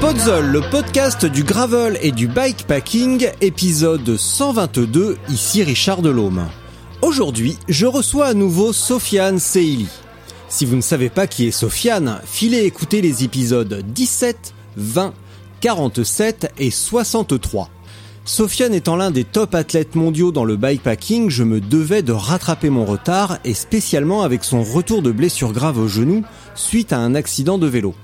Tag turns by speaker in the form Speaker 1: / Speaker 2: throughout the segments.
Speaker 1: Podzol, le podcast du gravel et du bikepacking, épisode 122, ici Richard Delhomme. Aujourd'hui, je reçois à nouveau Sofiane Seili. Si vous ne savez pas qui est Sofiane, filez écouter les épisodes 17, 20, 47 et 63. Sofiane étant l'un des top athlètes mondiaux dans le bikepacking, je me devais de rattraper mon retard et spécialement avec son retour de blessure grave au genou suite à un accident de vélo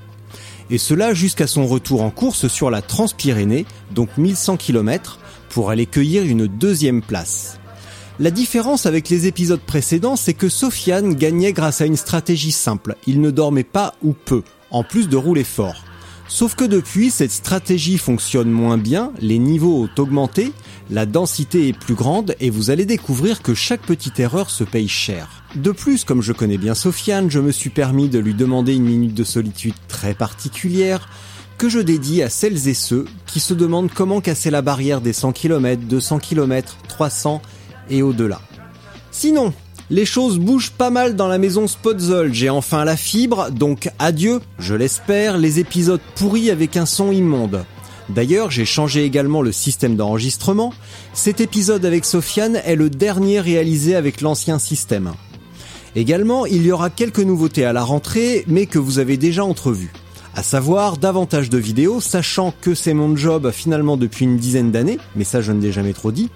Speaker 1: et cela jusqu'à son retour en course sur la Transpyrénée, donc 1100 km, pour aller cueillir une deuxième place. La différence avec les épisodes précédents, c'est que Sofiane gagnait grâce à une stratégie simple, il ne dormait pas ou peu, en plus de rouler fort. Sauf que depuis, cette stratégie fonctionne moins bien, les niveaux ont augmenté, la densité est plus grande et vous allez découvrir que chaque petite erreur se paye cher. De plus, comme je connais bien Sofiane, je me suis permis de lui demander une minute de solitude très particulière que je dédie à celles et ceux qui se demandent comment casser la barrière des 100 km, 200 km, 300 et au-delà. Sinon, les choses bougent pas mal dans la maison Spotzol. J'ai enfin la fibre, donc adieu, je l'espère, les épisodes pourris avec un son immonde. D'ailleurs, j'ai changé également le système d'enregistrement. Cet épisode avec Sofiane est le dernier réalisé avec l'ancien système. Également, il y aura quelques nouveautés à la rentrée, mais que vous avez déjà entrevues. À savoir davantage de vidéos, sachant que c'est mon job finalement depuis une dizaine d'années, mais ça je ne l'ai jamais trop dit.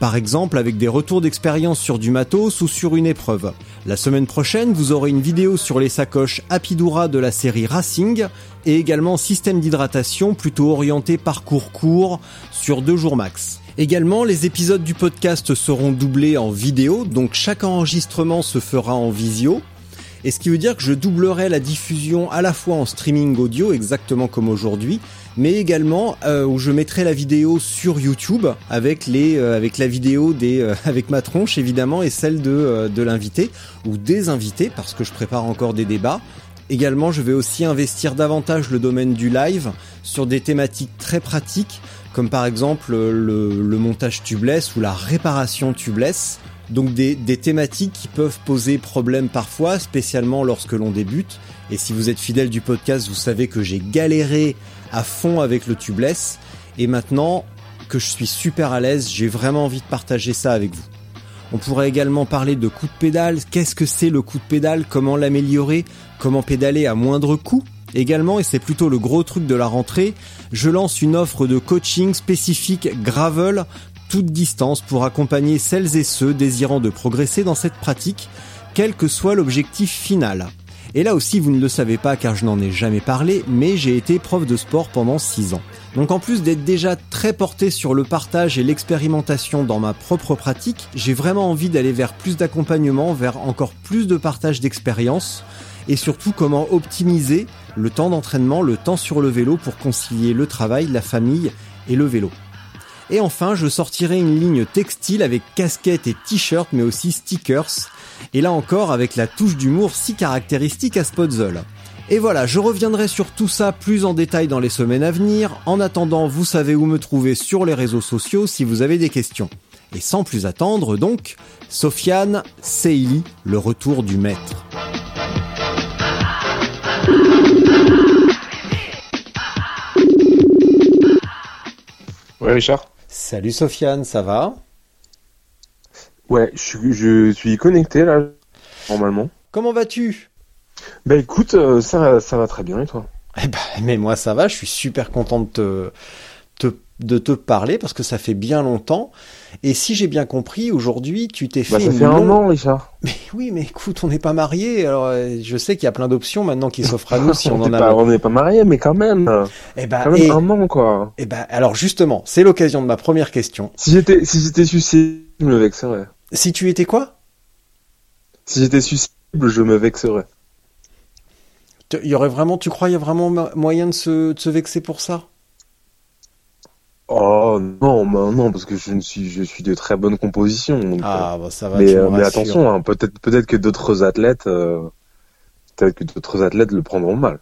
Speaker 1: Par exemple avec des retours d'expérience sur du matos ou sur une épreuve. La semaine prochaine, vous aurez une vidéo sur les sacoches Apidura de la série Racing et également système d'hydratation plutôt orienté parcours court sur deux jours max. Également, les épisodes du podcast seront doublés en vidéo, donc chaque enregistrement se fera en visio. Et ce qui veut dire que je doublerai la diffusion à la fois en streaming audio, exactement comme aujourd'hui, mais également euh, où je mettrai la vidéo sur YouTube avec les euh, avec la vidéo des euh, avec ma tronche évidemment et celle de de l'invité ou des invités parce que je prépare encore des débats. Également, je vais aussi investir davantage le domaine du live sur des thématiques très pratiques comme par exemple le, le montage tubeless ou la réparation tubeless. Donc des, des, thématiques qui peuvent poser problème parfois, spécialement lorsque l'on débute. Et si vous êtes fidèle du podcast, vous savez que j'ai galéré à fond avec le tubeless. Et maintenant que je suis super à l'aise, j'ai vraiment envie de partager ça avec vous. On pourrait également parler de coup de pédale. Qu'est-ce que c'est le coup de pédale? Comment l'améliorer? Comment pédaler à moindre coût? Également, et c'est plutôt le gros truc de la rentrée, je lance une offre de coaching spécifique gravel toute distance pour accompagner celles et ceux désirant de progresser dans cette pratique, quel que soit l'objectif final. Et là aussi, vous ne le savez pas car je n'en ai jamais parlé, mais j'ai été prof de sport pendant 6 ans. Donc en plus d'être déjà très porté sur le partage et l'expérimentation dans ma propre pratique, j'ai vraiment envie d'aller vers plus d'accompagnement, vers encore plus de partage d'expérience, et surtout comment optimiser le temps d'entraînement, le temps sur le vélo pour concilier le travail, la famille et le vélo. Et enfin, je sortirai une ligne textile avec casquettes et t-shirts, mais aussi stickers. Et là encore, avec la touche d'humour si caractéristique à Spotzol. Et voilà, je reviendrai sur tout ça plus en détail dans les semaines à venir. En attendant, vous savez où me trouver sur les réseaux sociaux si vous avez des questions. Et sans plus attendre, donc, Sofiane Seili, le retour du maître.
Speaker 2: Ouais, Richard?
Speaker 1: Salut Sofiane, ça va?
Speaker 2: Ouais, je suis, je suis connecté là, normalement.
Speaker 1: Comment vas-tu?
Speaker 2: Bah écoute, euh, ça, ça va très bien et toi?
Speaker 1: Eh ben, mais moi ça va, je suis super content de te, te de te parler parce que ça fait bien longtemps. Et si j'ai bien compris, aujourd'hui, tu t'es fait
Speaker 2: Bah, ça
Speaker 1: une
Speaker 2: fait un an, Richard.
Speaker 1: Mais oui, mais écoute, on n'est pas mariés. Alors, euh, je sais qu'il y a plein d'options maintenant qui s'offrent à nous si on en a.
Speaker 2: pas, on n'est pas mariés, mais quand même.
Speaker 1: Eh ben,
Speaker 2: Quand même
Speaker 1: et-
Speaker 2: un an, quoi.
Speaker 1: eh ben, alors justement, c'est l'occasion de ma première question.
Speaker 2: Si j'étais, si j'étais susceptible, je me vexerais.
Speaker 1: Si tu étais quoi?
Speaker 2: Si j'étais susceptible, je me vexerais.
Speaker 1: Il y aurait vraiment, tu crois, il y a vraiment mo- moyen de se, de se vexer pour ça?
Speaker 2: Oh non, bah non, parce que je ne suis, je suis de très bonne composition. donc,
Speaker 1: Ah, bah ça va.
Speaker 2: mais,
Speaker 1: tu
Speaker 2: euh, mais attention, hein, peut-être, peut-être que d'autres athlètes, euh, peut-être que d'autres athlètes le prendront mal.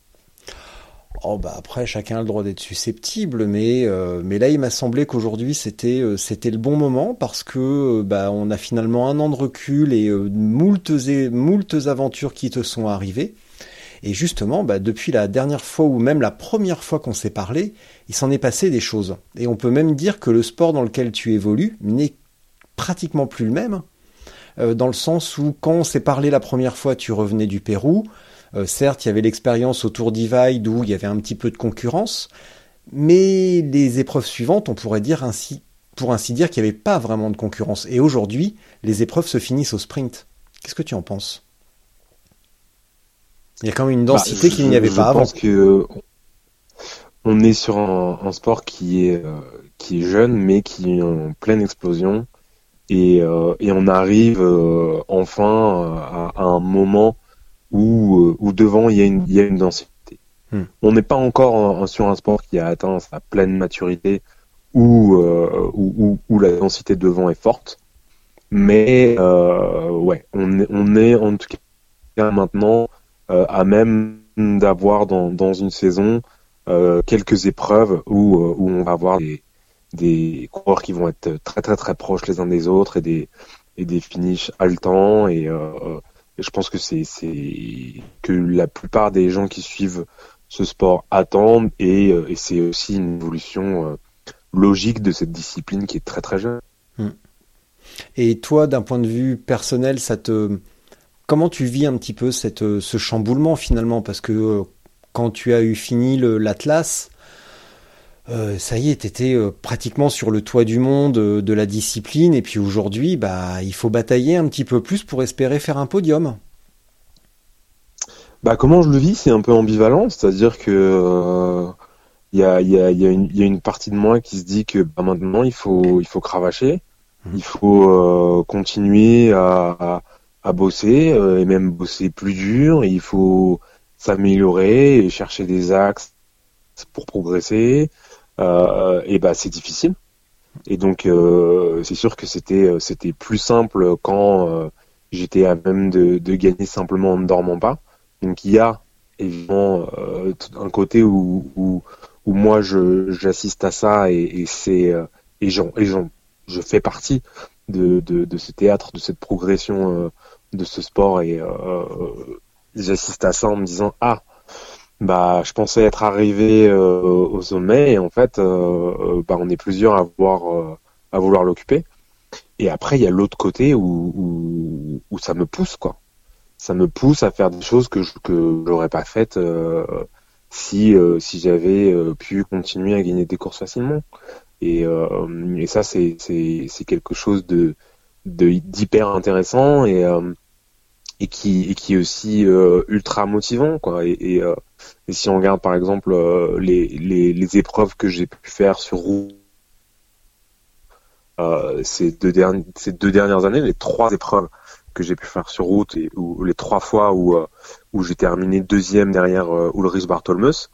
Speaker 1: Oh bah après chacun a le droit d'être susceptible mais euh, mais là il m'a semblé qu'aujourd'hui c'était euh, c'était le bon moment parce que euh, bah on a finalement un an de recul et moultes aventures qui te sont arrivées. Et justement bah depuis la dernière fois ou même la première fois qu'on s'est parlé il s'en est passé des choses. Et on peut même dire que le sport dans lequel tu évolues n'est pratiquement plus le même dans le sens où quand on s'est parlé la première fois tu revenais du Pérou euh, certes, il y avait l'expérience autour d'Ivide où il y avait un petit peu de concurrence, mais les épreuves suivantes, on pourrait dire ainsi, pour ainsi dire qu'il n'y avait pas vraiment de concurrence. Et aujourd'hui, les épreuves se finissent au sprint. Qu'est-ce que tu en penses? Il y a quand même une densité
Speaker 2: Bah,
Speaker 1: qu'il n'y avait
Speaker 2: je
Speaker 1: pas avant.
Speaker 2: pense que on est sur un, un sport qui est euh, qui est jeune mais qui est en pleine explosion et, euh, et on arrive euh, enfin euh, à, à un moment où euh, où devant il y a une il y a une densité.
Speaker 1: Hmm.
Speaker 2: On n'est pas encore en- en- sur un sport qui a atteint sa pleine maturité où euh, où, où, où la densité devant est forte, mais euh, ouais on est on est en tout cas maintenant euh, à même d'avoir dans, dans une saison euh, quelques épreuves où, euh, où on va avoir des, des coureurs qui vont être très très très proches les uns des autres et des, et des finishes haletants et, euh, je pense que c'est que la plupart des gens qui suivent ce sport attendent et, euh, c'est aussi une évolution euh, logique de cette discipline qui est très très jeune.
Speaker 1: Et toi, d'un point de vue personnel, ça te comment tu vis un petit peu euh, ce chamboulement finalement? Parce que quand tu as eu fini l'Atlas, euh, ça y est, t'étais euh, pratiquement sur le toit du monde euh, de la discipline, et puis aujourd'hui, bah, il faut batailler un petit peu plus pour espérer faire un podium.
Speaker 2: Bah comment je le vis, c'est un peu ambivalent, c'est-à-dire que il y a, il y, a, il y, a une, il y a une partie de moi qui se dit que bah, maintenant il faut il faut cravacher,
Speaker 1: Mhm.
Speaker 2: il faut euh, continuer à, à, à bosser et même bosser plus dur, et il faut s'améliorer et chercher des axes pour progresser. Euh, et bah c'est difficile. Et donc euh, c'est sûr que c'était c'était plus simple quand euh, j'étais à même de, gagner simplement en ne dormant pas. Donc il y a évidemment euh, un côté où, où, où moi j'assiste à ça et, et c'est euh, et j'en je fais partie de, de, ce théâtre, de cette progression euh, de ce sport et euh, j'assiste à ça en me disant ah bah je pensais être arrivé euh, au sommet et en fait euh, euh, bah on est plusieurs à vouloir euh, à vouloir l'occuper. Et après il y a l'autre côté où, où où ça me pousse quoi. Ça me pousse à faire des choses que je que j'aurais pas faites euh, si euh, si j'avais pu continuer à gagner des courses facilement. Et et ça c'est quelque chose de d'hyper intéressant et et qui et qui est aussi euh, ultra motivant quoi. Et, et, euh, et si on regarde par exemple euh, les, les les épreuves que j'ai pu faire sur route euh, ces deux dernières ces deux dernières années les trois épreuves que j'ai pu faire sur route et ou les trois fois où euh, où j'ai terminé deuxième derrière euh, Ulrich Bartolmeus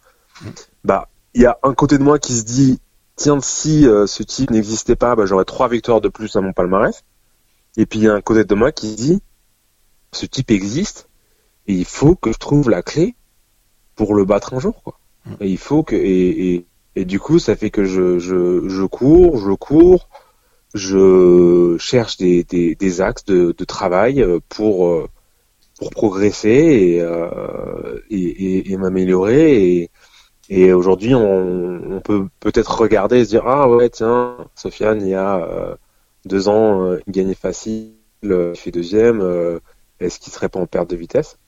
Speaker 2: bah il y a un côté de moi qui se dit tiens si euh, ce type n'existait pas bah, j'aurais trois victoires de plus à mon palmarès. Et puis il y a un côté de moi qui se dit ce type existe et il faut que je trouve la clé pour le battre un jour quoi. Et il faut que et, et, et du coup ça fait que je je, je cours je cours je cherche des, des, des axes de, de travail euh, pour euh, pour progresser et euh, et, et, et m'améliorer. Et aujourd'hui on, on peut peut-être regarder et se dire ah ouais tiens Sofiane il y a deux ans il gagnait facile il fait deuxième est-ce qu'il serait pas en perte de vitesse?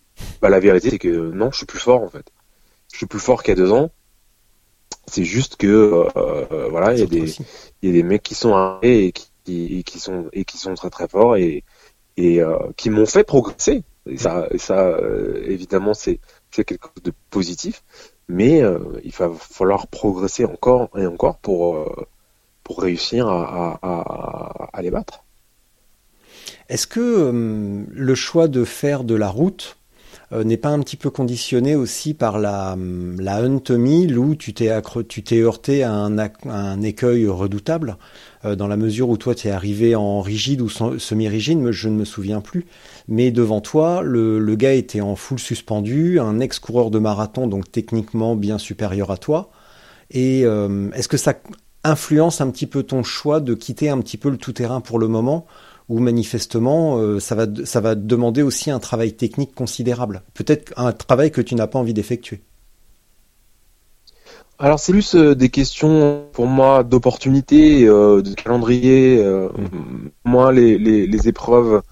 Speaker 2: Bah la vérité c'est que non je suis plus fort en fait. Je suis plus fort qu'il y a deux ans. C'est juste que voilà, il y a des il y a des mecs qui sont arrivés et qui, qui sont et qui sont très très forts et et qui m'ont fait progresser. Et ça, ça évidemment, c'est quelque chose de positif, mais il va falloir progresser encore et encore pour pour réussir à, à, à les battre.
Speaker 1: Est-ce que euh, le choix de faire de la route euh, n'est pas un petit peu conditionné aussi par la, euh, la Hunt Mill où tu t'es, t'es heurté à un, écueil redoutable dans la mesure où toi tu es arrivé en rigide ou semi-rigide, je ne me souviens plus, mais devant toi le, le gars était en full suspendu, un ex-coureur de marathon donc techniquement bien supérieur à toi. Et est-ce que ça influence un petit peu ton choix de quitter un petit peu le tout-terrain pour le moment? Où manifestement euh, ça va ça va demander aussi un travail technique considérable. Peut-être un travail que tu n'as pas envie d'effectuer.
Speaker 2: Alors c'est plus euh, des questions pour moi d'opportunité, euh, de calendrier. Mhm. Moi les, les, les épreuves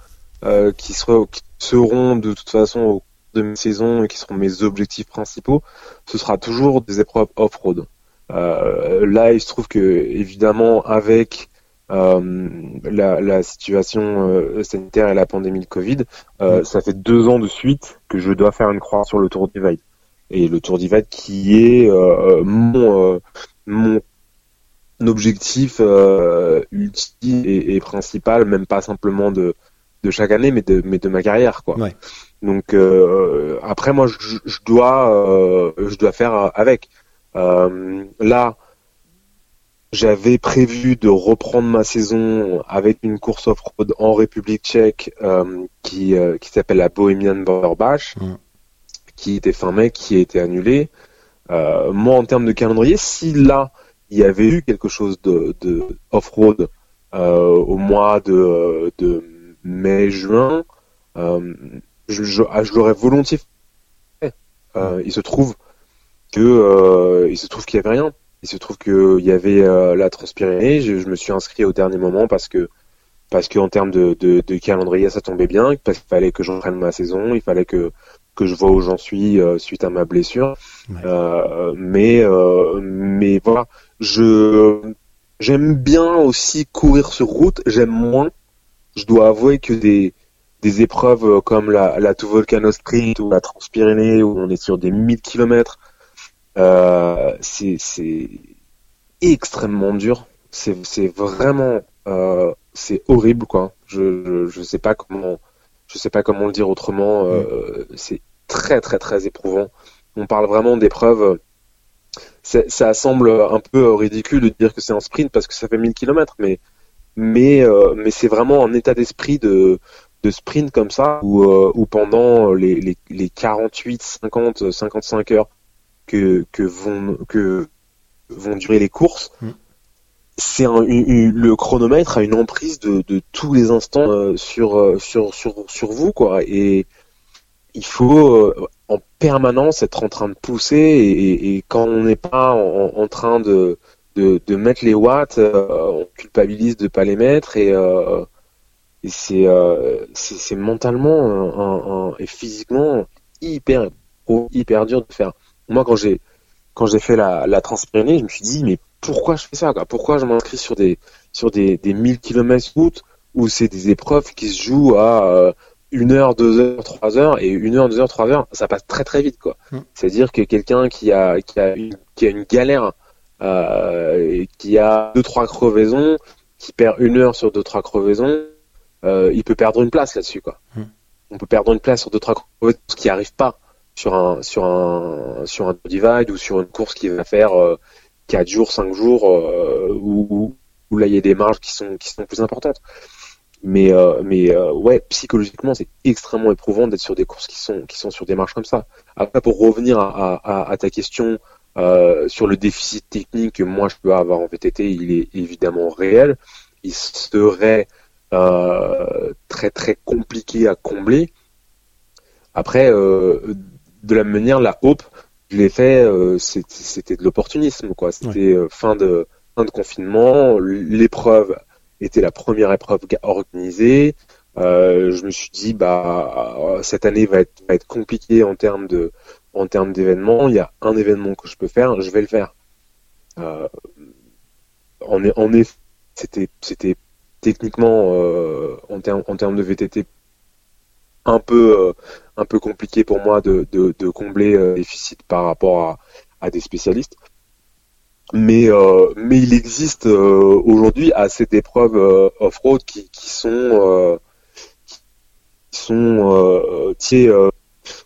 Speaker 2: qui, seront, qui seront de toute façon au cours de mes saisons et qui seront mes objectifs principaux, ce sera toujours des épreuves off-road. là il se trouve que évidemment avec euh, la, la, situation euh, sanitaire et la pandémie de Covid, euh, mm. ça fait deux ans de suite que je dois faire une croix sur le Tour Divide. Et le Tour Divide qui est mon, mon objectif ultime et, et, principal, même pas simplement de, de chaque année, mais de, mais de ma carrière, quoi.
Speaker 1: Ouais.
Speaker 2: Donc après, moi, je, je dois, je dois faire avec. là, j'avais prévu de reprendre ma saison avec une course off-road en République tchèque euh, qui, euh, qui s'appelle la Bohemian Border Bash, mm. qui était fin mai, qui a été annulée. Euh, moi, en termes de calendrier, si là, il y avait eu quelque chose de, de off-road au mois de, de mai-juin, je, je, ah, je l'aurais volontiers fait. il se trouve que il se trouve qu'il y avait rien il se trouve qu'il y avait euh, la Transpyrénée. Je, je, me suis inscrit au dernier moment parce que parce qu'en termes de, de, de, calendrier, ça tombait bien, parce qu'il fallait que j'entraîne ma saison, il fallait que que je vois où j'en suis euh, suite à ma blessure. Euh, mais euh, mais voilà, je j'aime bien aussi courir sur route. J'aime moins. Je dois avouer que des des épreuves comme la, la Volcano Sprint ou la Transpyrénée où on est sur des 1000 kilomètres euh, c'est extrêmement dur. C'est vraiment euh, c'est horrible quoi. Je, je, je sais pas comment je sais pas comment le dire autrement. Euh, mm. C'est très très très éprouvant. On parle vraiment d'épreuves. Ça semble un peu ridicule de dire que c'est un sprint parce que ça fait 1000 km, mais mais euh, mais c'est vraiment un état d'esprit de de sprint comme ça où, où pendant les, les, les 48, 50, 55 heures que, que vont que vont durer les courses, mm. c'est le chronomètre a une emprise de, de tous les instants euh, sur, euh, sur sur sur vous quoi et il faut euh, en permanence être en train de pousser et, et quand on n'est pas en, en, train de, de, de mettre les watts, on culpabilise de pas les mettre et, et c'est c'est mentalement un, un, et physiquement hyper hyper dur de faire moi quand j'ai quand j'ai fait la, la Transpyrénée, je me suis dit mais pourquoi je fais ça quoi? Pourquoi je m'inscris sur des sur des, des 1000 km route où c'est des épreuves qui se jouent à euh, une heure, deux heures, trois heures et une heure, deux heures, trois heures, ça passe très très vite quoi. Mm. C'est-à-dire que quelqu'un qui a qui a une, qui a une galère euh, et qui a deux trois crevaisons, qui perd une heure sur deux trois crevaisons, euh, il peut perdre une place là-dessus quoi. Mm. On peut perdre une place sur deux trois crevaisons qui arrive pas sur un sur un sur un divide ou sur une course qui va faire euh, 4 jours, 5 jours euh, où, où là il y a des marges qui sont qui sont plus importantes. Mais euh, mais euh, ouais, psychologiquement c'est extrêmement éprouvant d'être sur des courses qui sont qui sont sur des marges comme ça. Après pour revenir à, à, à ta question euh, sur le déficit technique que moi je peux avoir en VTT, il est évidemment réel. Il serait très très compliqué à combler. Après, euh, de la même manière, la Hope, je l'ai fait, euh, c'était de l'opportunisme, quoi. C'était euh, fin de fin de confinement, l'épreuve était la première épreuve organisée. Euh, je me suis dit, bah, cette année va être, va être compliquée en termes de, en termes d'événements. Il y a un événement que je peux faire, je vais le faire. Euh, en, en effet, c'était, c'était techniquement euh, en termes en termes de VTT un peu euh, un peu compliqué pour moi de, de, de combler euh, déficit par rapport à, à des spécialistes. Mais euh, mais il existe euh, aujourd'hui assez d'épreuves euh, off-road qui, qui sont qui sont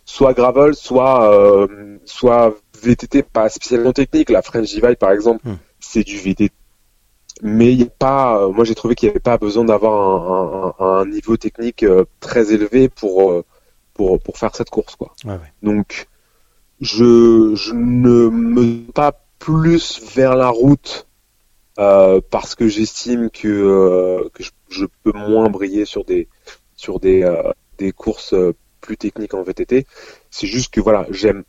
Speaker 2: soit gravel, soit soit VTT pas spécialement technique. La French Divide par exemple,
Speaker 1: Hmm.
Speaker 2: c'est du VTT mais il y a pas, euh, moi j'ai trouvé qu'il n'y avait pas besoin d'avoir un, un- un niveau technique euh, très élevé pour, euh, pour, pour faire cette course. Quoi.
Speaker 1: Ouais, ouais.
Speaker 2: Donc je, je ne me pas plus vers la route euh, parce que j'estime que, euh, que je, je peux moins briller sur des, sur des, euh, des courses plus techniques en VTT. C'est juste que voilà, j'aime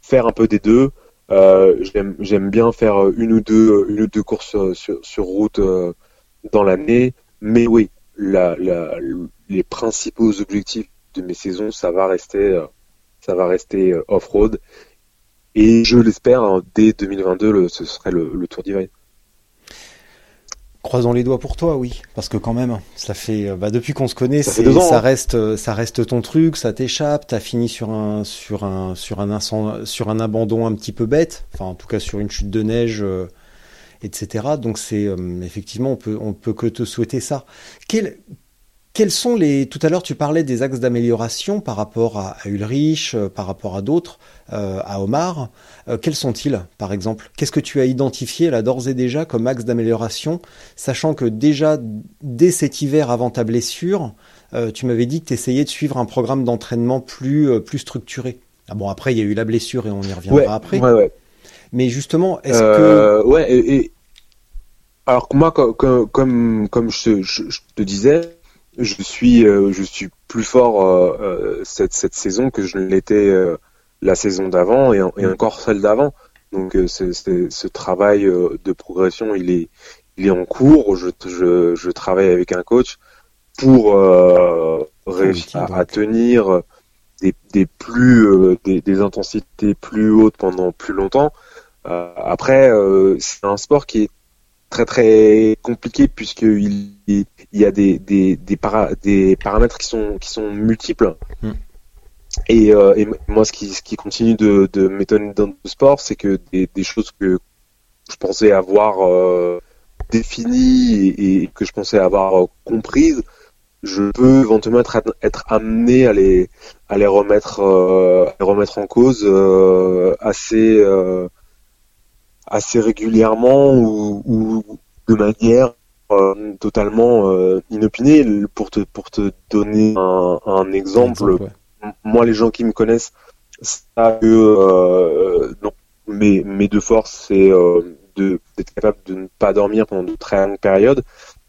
Speaker 2: faire un peu des deux. Euh, j'aime bien faire une ou deux une ou deux courses euh, sur, sur route euh, dans l'année, mais oui, les principaux objectifs de mes saisons, ça va rester euh, ça va rester euh, off-road et je l'espère hein, dès 2022 le, ce serait le, Tour Divide.
Speaker 1: Croisons les doigts pour toi, oui, parce que quand même, ça fait, euh, bah, depuis qu'on se connaît,
Speaker 2: Ça ans, hein.
Speaker 1: reste, euh, ça reste ton truc, ça t'échappe, t'as fini sur un, sur un, sur un incend- sur un abandon un petit peu bête, enfin, en tout cas sur une chute de neige, euh, etc. Donc c'est, euh, effectivement, on peut, on peut que te souhaiter ça. Quel, quels sont les, tout à l'heure, tu parlais des axes d'amélioration par rapport à, à Ulrich, par rapport à d'autres, à Omar. Euh, quels sont-ils, par exemple? Qu'est-ce que tu as identifié là d'ores et déjà comme axe d'amélioration, sachant que déjà dès cet hiver avant ta blessure, euh, tu m'avais dit que tu essayais de suivre un programme d'entraînement plus euh, plus structuré? Ah bon, après il y a eu la blessure et on y reviendra
Speaker 2: Ouais,
Speaker 1: après.
Speaker 2: ouais, ouais.
Speaker 1: Mais justement, est-ce que
Speaker 2: Euh, ouais, et, et- alors que moi, co- co- comme comme je, te- je- je te disais, je suis euh, je suis plus fort euh, euh, cette cette saison que je ne l'étais euh, la saison d'avant et, et encore celle d'avant. Donc euh, ce travail euh, de progression, il est il est en cours. Je je, je travaille avec un coach pour euh, réussir à, tenir des, des plus euh, des, des intensités plus hautes pendant plus longtemps. Euh, après, c'est un sport qui est très très compliqué puisqu'il il y a des, des, des, para- des paramètres qui sont, qui sont multiples.
Speaker 1: Hmm.
Speaker 2: Et, euh, moi, ce qui, ce qui continue de, de m'étonner dans le sport, c'est que des, des choses que je pensais avoir euh, définies et, que je pensais avoir euh, comprises, je peux éventuellement être, être amené à les, à les remettre, euh, à les remettre en cause euh, assez, euh, assez régulièrement ou, ou de manière totalement inopinée. Pour te, pour te donner un, un exemple. Moi, les gens qui me connaissent savent que euh, non, mes, mes deux forces, c'est euh, de- d'être capable de ne pas dormir pendant de très longues périodes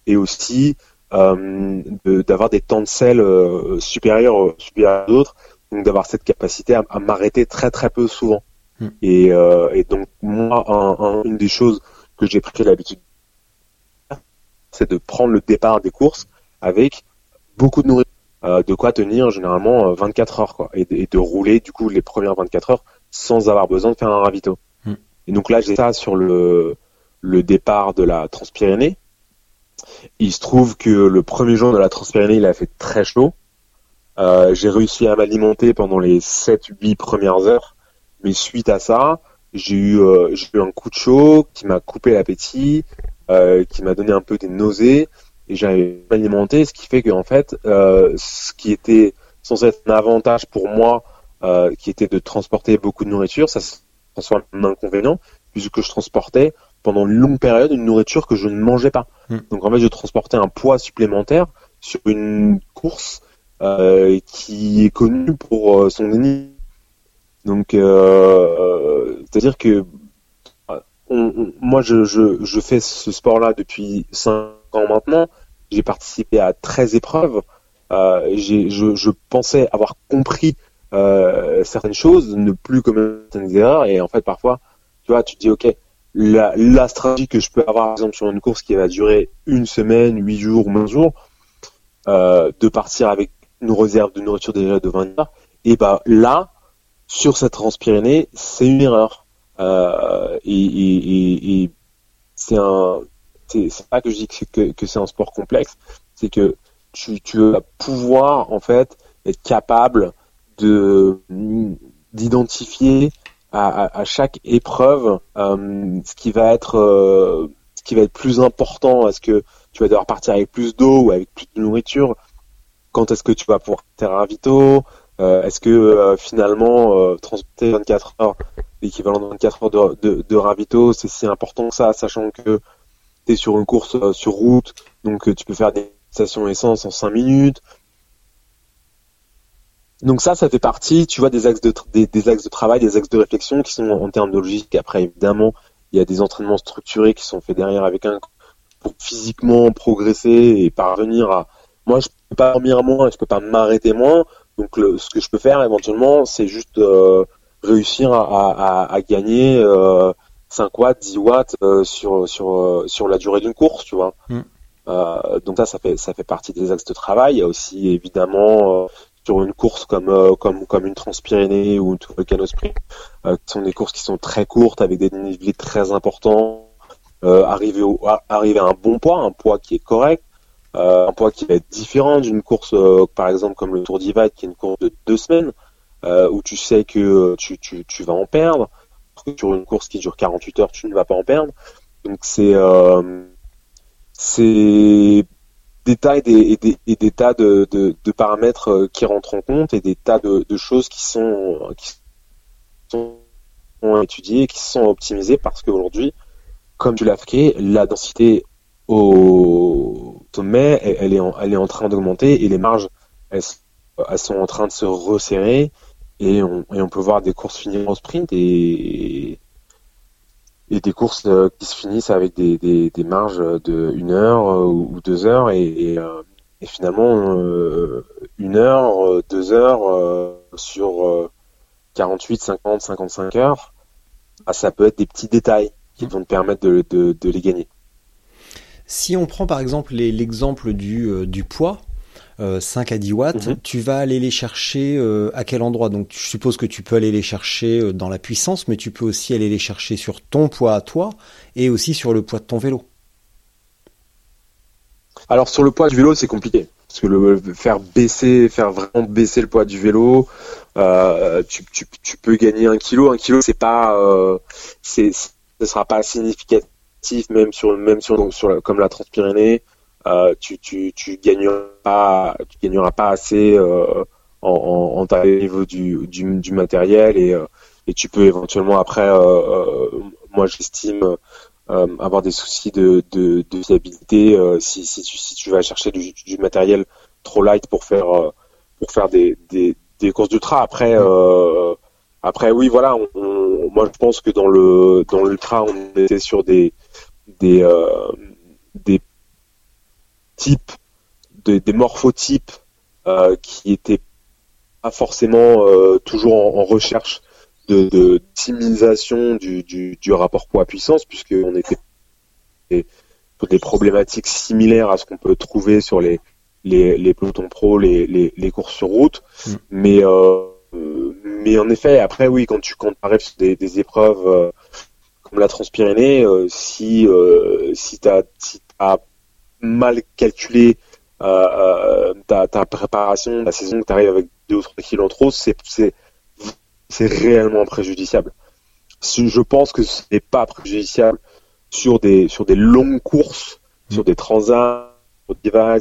Speaker 2: et aussi euh, de- d'avoir des temps de sel euh, supérieurs, euh, supérieurs à d'autres, donc d'avoir cette capacité à, à m'arrêter très très peu souvent.
Speaker 1: Hmm.
Speaker 2: Et, euh, et donc moi, un- un- une des choses que j'ai pris l'habitude, c'est de prendre le départ des courses avec beaucoup de nourriture, de quoi tenir généralement euh, 24 heures, quoi, et, de- et de rouler du coup les premières 24 heures sans avoir besoin de faire un ravito.
Speaker 1: Hmm.
Speaker 2: Et donc là, j'ai ça sur le le départ de la Transpyrénée. Il se trouve que le premier jour de la Transpyrénée, il a fait très chaud. Euh, j'ai réussi à m'alimenter pendant les 7-8 premières heures, mais suite à ça, j'ai eu, euh, j'ai eu un coup de chaud qui m'a coupé l'appétit, euh, qui m'a donné un peu des nausées, et j'ai m'alimenter, ce qui fait que en fait, euh, ce qui était censé être un avantage pour moi, euh, qui était de transporter beaucoup de nourriture, ça se transforme en inconvénient, puisque je transportais pendant une longue période une nourriture que je ne mangeais pas.
Speaker 1: Mm.
Speaker 2: Donc en fait, je transportais un poids supplémentaire sur une course euh, qui est connue pour son ennemi. Donc, c'est-à-dire que moi, je, fais ce sport-là depuis 5 ans maintenant. J'ai participé à 13 épreuves. Euh, je, je pensais avoir compris euh, certaines choses, ne plus commettre certaines erreurs. Et en fait, parfois, tu vois, tu te dis, OK, la, la stratégie que je peux avoir, par exemple, sur une course qui va durer une semaine, 8 jours ou 15 jours, euh, de partir avec une réserve de nourriture déjà de 20 heures, et bah là, sur cette Transpyrénée, c'est une erreur. Euh, et, c'est un, c'est pas que je dis que, c'est un sport complexe, c'est que tu, vas pouvoir en fait être capable de d'identifier à, chaque épreuve euh, ce qui va être euh, ce qui va être plus important. Est-ce que tu vas devoir partir avec plus d'eau ou avec plus de nourriture? Quand est-ce que tu vas pouvoir faire ravito euh, Est-ce que finalement transporter 24 heures, l'équivalent de 24 heures de, ravito, c'est si important que ça, sachant que tu es sur une course sur route, donc tu peux faire des stations essence en 5 minutes. Donc ça, ça fait partie, tu vois, des axes de des, axes de travail, des axes de réflexion qui sont en termes de logique. Après, évidemment, il y a des entraînements structurés qui sont faits derrière avec un pour physiquement progresser et parvenir à. Moi, je peux pas dormir moins, je peux pas m'arrêter moins. Donc, ce que je peux faire éventuellement, c'est juste euh, réussir à, gagner 5 euh, watts, 10 watts euh, sur sur sur la durée d'une course, tu vois. Mm. donc ça, ça fait ça fait partie des axes de travail. Il y a aussi évidemment sur une course comme euh, comme comme une Transpyrénée ou une Cano Sprint, euh, qui sont des courses qui sont très courtes avec des dénivelés très importants. Euh, arriver au arriver à un bon poids, un poids qui est correct, un poids qui va être différent d'une course par exemple comme le Tour d'Ivade qui est une course de deux semaines où tu sais que tu, tu, tu vas en perdre. Sur une course qui dure 48 heures, tu ne vas pas en perdre. Donc c'est c'est des tas et des, et des, tas de, de, paramètres euh, qui rentrent en compte et des tas de, de choses qui sont, qui sont étudiées, qui sont optimisées parce qu'aujourd'hui, comme tu l'as fait, la densité au sommet, elle, est, en, elle est en train d'augmenter et les marges, elles, elles, sont en train de se resserrer et on, peut voir des courses finir en sprint et, des courses euh, qui se finissent avec des, marges de une heure euh, ou deux heures et, euh, finalement une heure, deux heures sur 48, 50, 55 heures, ah, ça peut être des petits détails qui vont te permettre de, de, de les gagner.
Speaker 1: Si on prend par exemple l'exemple du, du poids, 5 euh, à 10 watts, mhm. tu vas aller les chercher euh, à quel endroit? Donc je suppose que tu peux aller les chercher euh, dans la puissance, mais tu peux aussi aller les chercher sur ton poids à toi et aussi sur le poids de ton vélo.
Speaker 2: Alors sur le poids du vélo, c'est compliqué. Parce que le faire baisser, faire vraiment baisser le poids du vélo, tu, peux gagner un kilo. Un kilo, c'est pas, c'est, ce sera pas significatif même sur même sur, sur comme la Transpyrénée. Euh, tu, tu, tu gagneras pas, tu gagneras pas assez euh, en, en, en niveau du, du, du matériel et, euh, et tu peux éventuellement après, moi j'estime avoir des soucis de, de, de fiabilité si, si, tu, si tu vas chercher du, du matériel trop light pour faire pour faire des, des, des courses d'ultra. Après, euh, après oui, voilà. On, moi, je pense que dans le dans l'ultra, on était sur des des euh, des types, des morphotypes euh, qui étaient pas forcément euh, toujours en, recherche de, de du, du, du, rapport poids-puissance, puisqu'on était sur des problématiques similaires à ce qu'on peut trouver sur les, les, les pelotons pro, les, les, les, courses sur route. Mm. Mais, euh, mais en effet, après, oui, quand tu, quand arrives sur des, des épreuves euh, comme la Transpyrénée, euh, si, si tu as, si as mal calculé euh, euh, ta, ta, préparation, la saison, que tu arrives avec 2 ou 3 kilos en trop, c'est, c'est, c'est réellement préjudiciable. Je pense que ce n'est pas préjudiciable sur des, sur des longues courses, mm. sur des transats,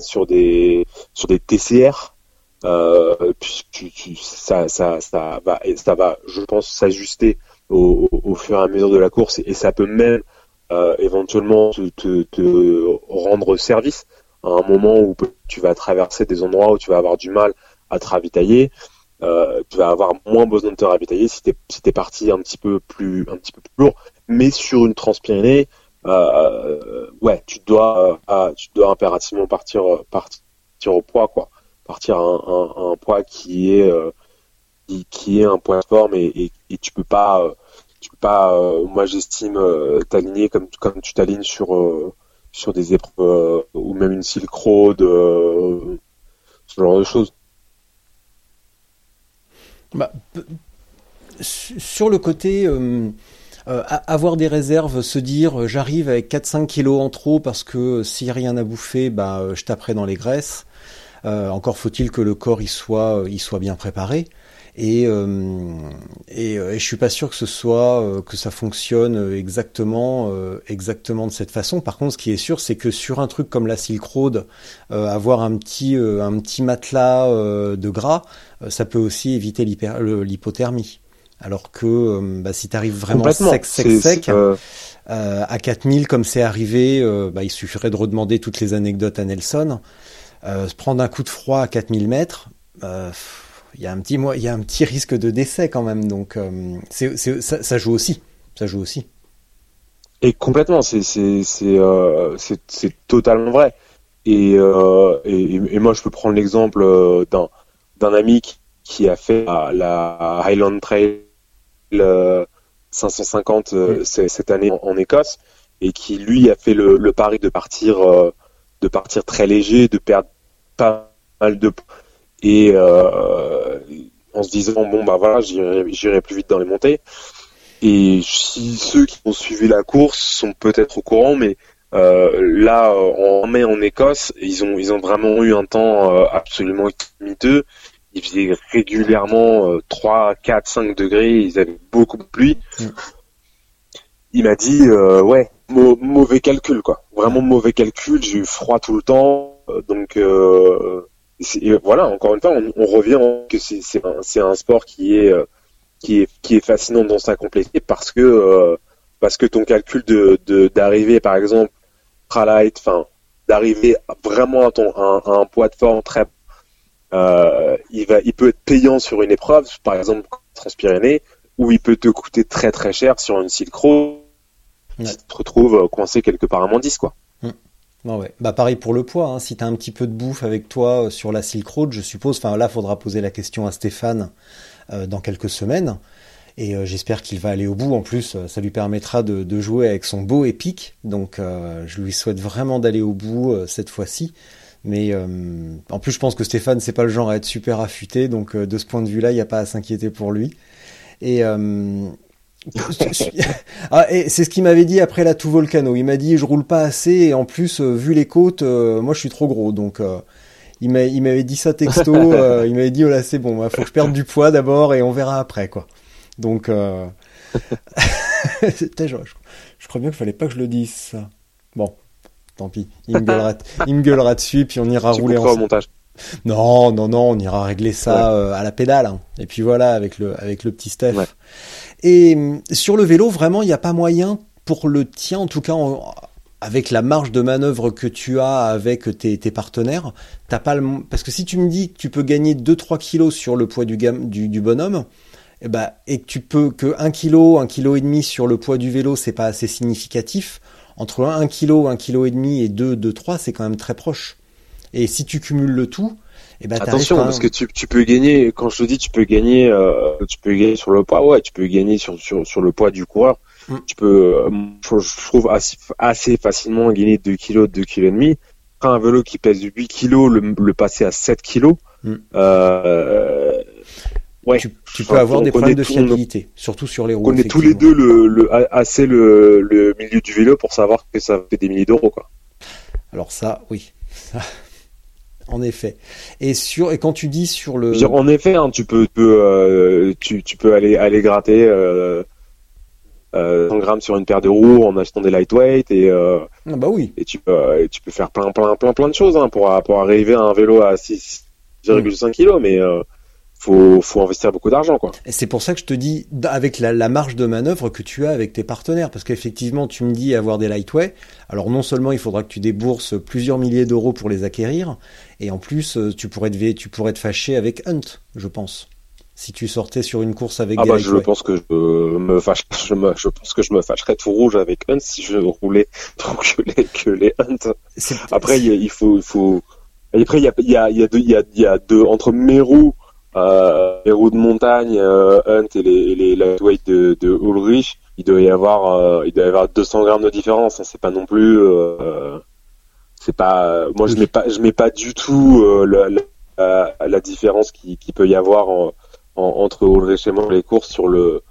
Speaker 2: sur des, sur des TCR, euh, puis ça, ça, ça va, ça va, je pense, s'ajuster au, au, fur et à mesure de la course et ça peut même euh, éventuellement te, rendre service à un moment où tu vas traverser des endroits où tu vas avoir du mal à te ravitailler. Euh, tu vas avoir moins besoin de te ravitailler si t'es si es parti un petit peu plus un petit peu plus lourd. Mais sur une transpyrénée, euh, ouais, tu dois tu dois impérativement partir partir au poids quoi, partir à un, poids qui est qui, est un point de forme et, et, et tu peux pas tu peux pas, euh, moi j'estime euh, t'aligner comme tu t'alignes sur euh, sur des épreuves ou même une Silk Road, ce genre de choses.
Speaker 1: Bah, sur le côté avoir des réserves, se dire j'arrive avec 4-5 kilos en trop parce que a rien à bouffer, bah, je taperai dans les graisses. encore faut-il que le corps y soit, il soit bien préparé. Et, euh, et, et, je suis pas sûr que ce soit que ça fonctionne exactement exactement de cette façon. Par contre, ce qui est sûr, c'est que sur un truc comme la Silk Road, avoir un petit un petit matelas de gras, ça peut aussi éviter l'hypothermie. Alors que euh, bah, si tu arrives vraiment sec, sec, sec, euh, euh, à 4000 comme c'est arrivé, bah, il suffirait de redemander toutes les anecdotes à Nelson. prendre un coup de froid à 4000 mètres, il y a un petit il y a un petit risque de décès quand même. Donc c'est, ça, ça, joue aussi, ça joue aussi.
Speaker 2: Et complètement, c'est c'est c'est totalement vrai. Et, et, et moi je peux prendre l'exemple d'un d'un ami qui, qui a fait la Highland Trail 550 euh, cette année en, Écosse et qui lui a fait le, pari de partir euh, de partir très léger, de perdre pas mal de et euh, en se disant bon bah voilà j'irai plus vite dans les montées et si ceux qui ont suivi la course sont peut-être au courant mais là en mai en Écosse ils ont ils ont vraiment eu un temps absolument miteux il faisait régulièrement 3, 4, 5 degrés, ils avaient beaucoup de pluie. Mm. Il m'a dit, euh, ouais, mauvais calcul, quoi. Vraiment mauvais calcul, j'ai eu froid tout le temps. Euh, donc, euh, voilà, encore une fois, on, revient que c'est un, un, sport qui est, euh, qui est, qui est fascinant dans sa complexité parce que, parce que ton calcul de d'arriver, par exemple, light, enfin, d'arriver vraiment à, ton, à un poids de forme très euh, il va, il peut être payant sur une épreuve, par exemple Transpyrénées, ou il peut te coûter très très cher sur une Silk Road. Tu te retrouves coincé quelque part à moins 10 quoi.
Speaker 1: Mmh. ouais. Bah pareil pour le poids. Hein. Si tu as un petit peu de bouffe avec toi euh, sur la Silk Road, je suppose. Enfin là, faudra poser la question à Stéphane euh, dans quelques semaines. Et euh, j'espère qu'il va aller au bout. En plus, ça lui permettra de, jouer avec son beau épique. Donc, je lui souhaite vraiment d'aller au bout cette fois-ci. Mais en plus, je pense que Stéphane, c'est pas le genre à être super affûté, donc de ce point de vue-là, il n'y a pas à s'inquiéter pour lui. Et, ah, et c'est ce qu'il m'avait dit après la tout volcano. Il m'a dit, je roule pas assez, et en plus, vu les côtes, moi, je suis trop gros, donc. il m'avait dit ça texto, il m'avait dit oh là c'est bon, il bah, faut que je perde du poids d'abord et on verra après quoi. Donc euh... je, je, crois bien qu'il fallait pas que je le dise ça. Bon, tant pis. Il me gueulera, dessus, puis on ira rouler
Speaker 2: en montage.
Speaker 1: Non, non, non, on ira régler ça euh, à la pédale. Hein. Et puis voilà, avec le, avec le petit Steph. Et mm, sur le vélo, vraiment, il n'y a pas moyen pour le tien, en tout cas, avec la marge de manœuvre que tu as avec tes, tes partenaires, t'as pas le, parce que si tu me dis que tu peux gagner 2-3 kilos sur le poids du, du, du bonhomme, et, eh ben, et que tu peux que 1 kilo, 1 kilo et demi sur le poids du vélo, c'est pas assez significatif entre 1 kg, 1 kg et demi et 2, 2, 3, c'est quand même très proche. Et si tu cumules le tout, eh ben,
Speaker 2: attention parce que tu, tu, peux gagner quand je te dis tu peux gagner euh, tu peux gagner sur le poids ouais tu peux gagner sur sur, sur le poids du coureur mm. tu peux euh, je, trouve assez, assez, facilement gagner 2 kg 2 kg et demi un vélo qui pèse 8 kg le, le passer à 7 kg mm. euh,
Speaker 1: Ouais. Tu, peux avoir des problèmes de fiabilité, surtout sur les roues.
Speaker 2: On est tous les deux le, le assez le, le, milieu du vélo pour savoir que ça fait des milliers d'euros, quoi.
Speaker 1: Alors ça, oui. En effet. Et sur et quand tu dis sur le.
Speaker 2: en effet, hein, tu peux, tu peux, euh, tu, tu, peux aller aller gratter. Euh, euh, 100 grammes sur une paire de roues en achetant des lightweight et euh,
Speaker 1: ah bah oui
Speaker 2: et tu peux et tu peux faire plein plein plein plein de choses hein, pour pour arriver à un vélo à 6,5 mm. kg mais euh, faut, faut investir beaucoup d'argent, quoi.
Speaker 1: Et c'est pour ça que je te dis, avec la, la, marge de manœuvre que tu as avec tes partenaires, parce qu'effectivement, tu me dis avoir des lightweight. Alors non seulement il faudra que tu débourses plusieurs milliers d'euros pour les acquérir, et en plus euh, tu pourrais te, tu pourrais te fâcher avec Hunt, je pense. Si tu sortais sur une course avec
Speaker 2: ah
Speaker 1: des
Speaker 2: bah, je pense que je me fâche, je, me, je pense que je me fâcherais tout rouge avec Hunt si je roulais que les, que les Hunt. Après il, faut, il faut. après il y a, il y a, il y a deux, il y a, il y a deux entre mes roues euh, les roues de montagne, euh, Hunt et les, les lightweight de, de Ulrich, il doit y avoir, euh, il doit y avoir 200 grammes de différence. Hein, c'est pas non plus, euh, c'est pas, moi je mets pas, je mets pas du tout la, la, la, différence qui, qui peut y avoir en, en, entre Ulrich et moi les courses sur le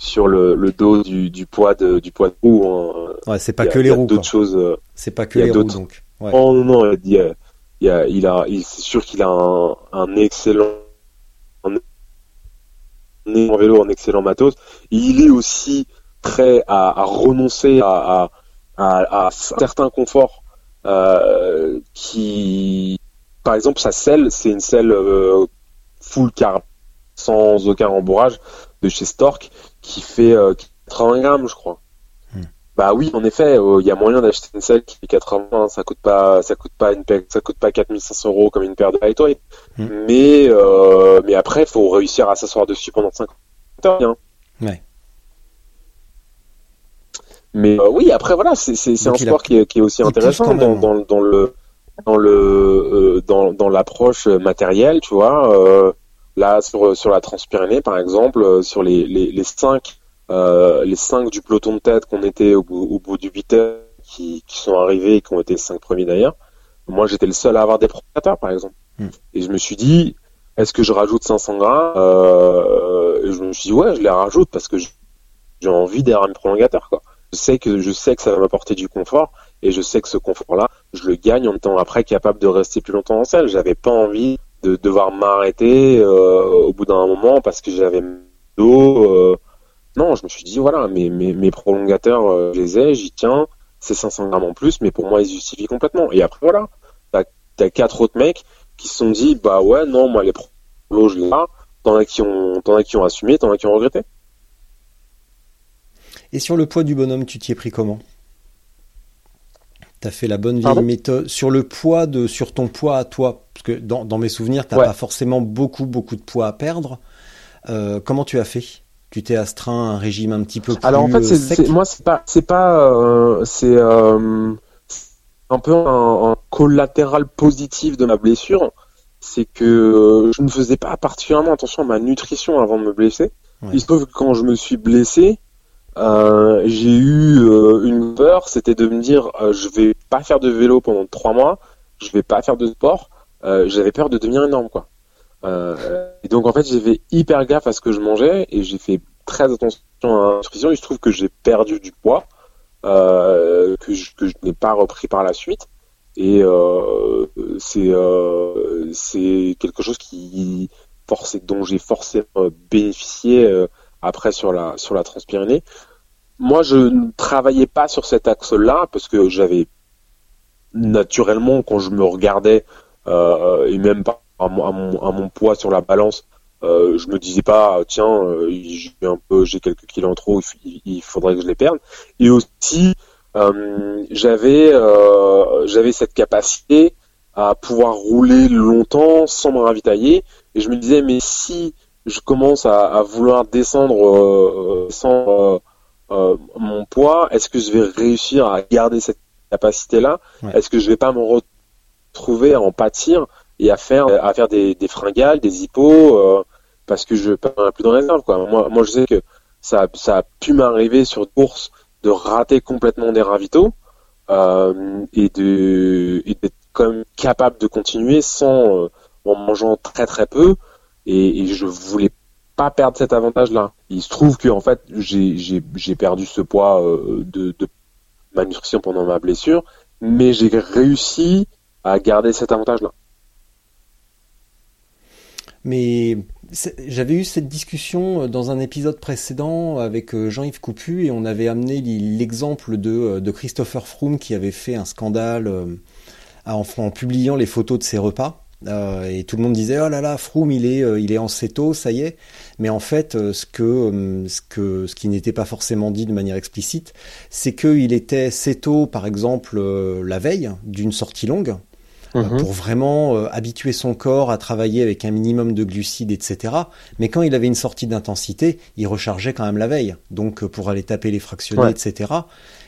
Speaker 2: sur le, le dos du, du poids de du poids de roue. hein.
Speaker 1: Ouais, c'est pas que les roues.
Speaker 2: D'autres choses. euh,
Speaker 1: C'est pas que les roues donc. Ouais.
Speaker 2: Oh non, non, il y a, il y a, il a, il- c'est sûr qu'il a un, un excellent, un vélo, un excellent matos. Il est aussi prêt à, renoncer à certains conforts euh, qui, par exemple, sa selle, c'est une selle euh, full car sans aucun rembourrage de chez Stork qui fait euh, 80 grammes, je crois. Bah oui, en effet, il y a moyen d'acheter une selle qui fait 80, hein, ça coûte pas, ça coûte pas une paire, ça coûte pas 4500 euros comme une paire de lightweight.
Speaker 1: Hmm.
Speaker 2: Mais, euh, mais après, faut réussir à s'asseoir dessus pendant 50 heures. hein.
Speaker 1: Ouais.
Speaker 2: Mais euh, oui, après voilà, c'est un
Speaker 1: a-
Speaker 2: sport qui est, qui est aussi
Speaker 1: il
Speaker 2: intéressant dans, dans, dans le dans le euh, dans, dans l'approche matérielle, tu vois. Euh, là sur sur la Transpyrénée par exemple, euh, sur les les, les cinq euh, les cinq du peloton de tête qu'on était au bout, au bout du 8 heures qui, qui sont arrivés et qui ont été les cinq premiers d'ailleurs. Moi, j'étais le seul à avoir des prolongateurs, par exemple.
Speaker 1: Hmm.
Speaker 2: Et je me suis dit, est-ce que je rajoute 500 grammes? Euh, et Je me suis dit, ouais, je les rajoute parce que j'ai envie d'avoir un prolongateur, quoi. Je sais que je sais que ça va m'apporter du confort et je sais que ce confort-là, je le gagne en étant après capable de rester plus longtemps en selle. J'avais pas envie de devoir m'arrêter euh, au bout d'un moment parce que j'avais dos. Non, je me suis dit voilà, mes mes, mes prolongateurs, euh, je les ai, j'y tiens. C'est 500 grammes en plus, mais pour moi, ils se justifient complètement. Et après voilà, t'as as quatre autres mecs qui se sont dit bah ouais non moi les prolos je les ai. T'en as qui ont t'en as qui ont assumé, t'en as qui ont regretté.
Speaker 1: Et sur le poids du bonhomme, tu t'y es pris comment? T'as fait la bonne vieille méthode sur le poids de sur ton poids à toi parce que dans, dans mes souvenirs t'as
Speaker 2: Ouais.
Speaker 1: pas forcément beaucoup beaucoup de poids à perdre. Euh, comment tu as fait? Tu t'es astreint à un régime un petit peu plus
Speaker 2: Alors en fait, c'est, moi c'est pas c'est pas euh, c'est euh, un peu un, un collatéral positif de ma blessure, c'est que euh, je ne faisais pas particulièrement attention à ma nutrition avant de me blesser.
Speaker 1: Ouais.
Speaker 2: Il se trouve que quand je me suis blessé, euh, j'ai eu une peur, c'était de me dire je vais pas faire de vélo pendant trois mois, je vais pas faire de sport. J'avais peur de devenir énorme quoi. Euh, et donc en fait j'ai fait hyper gaffe à ce que je mangeais et j'ai fait très attention à la nutrition. Il se trouve que j'ai perdu du poids euh, que je, que je n'ai pas repris par la suite et euh, c'est euh, c'est quelque chose qui forcé dont j'ai forcément bénéficié euh, après sur la sur la Transpyrénée. Moi, je ne travaillais pas sur cet axe-là parce que j'avais naturellement quand je me regardais euh, et même par à mon, à mon, à mon poids sur la balance, euh, je me disais pas tiens euh, j'ai un peu j'ai quelques kilos en trop, il, faudrait que je les perde. Et aussi euh, j'avais j'avais cette capacité à pouvoir rouler longtemps sans me ravitailler et je me disais mais si je commence à, à vouloir descendre sans mon poids, est-ce que je vais réussir à garder cette capacité-là?
Speaker 1: Ouais.
Speaker 2: Est-ce que je vais pas me retrouver à en pâtir? Et à faire à faire des, des fringales, des hippos euh, parce que je pas plus de réserve quoi. Moi, moi je sais que ça, ça a pu m'arriver sur des courses de rater complètement des ravitaux euh, et de et d'être quand même capable de continuer sans euh, en mangeant très très peu et, et je voulais pas perdre cet avantage là. Il se trouve que en fait j'ai perdu ce poids euh, de, de ma nutrition pendant ma blessure, mais j'ai réussi à garder cet avantage là.
Speaker 1: Mais j'avais eu cette discussion euh, dans un épisode précédent avec euh, Jean-Yves Coupu et on avait amené l'exemple de, euh, de Christopher Froome qui avait fait un scandale en, publiant les photos de ses repas. Et tout le monde disait oh là là Froome il est il est en céto ça y est mais en fait ce ce qui n'était pas forcément dit de manière explicite c'est qu'il était céto par exemple la veille d'une sortie longue euh, pour vraiment euh, habituer son corps à travailler avec un minimum de glucides, etc. Mais quand il avait une sortie d'intensité, il rechargeait quand même la veille. Donc euh, pour aller taper les fractionnés,
Speaker 2: Ouais.
Speaker 1: etc.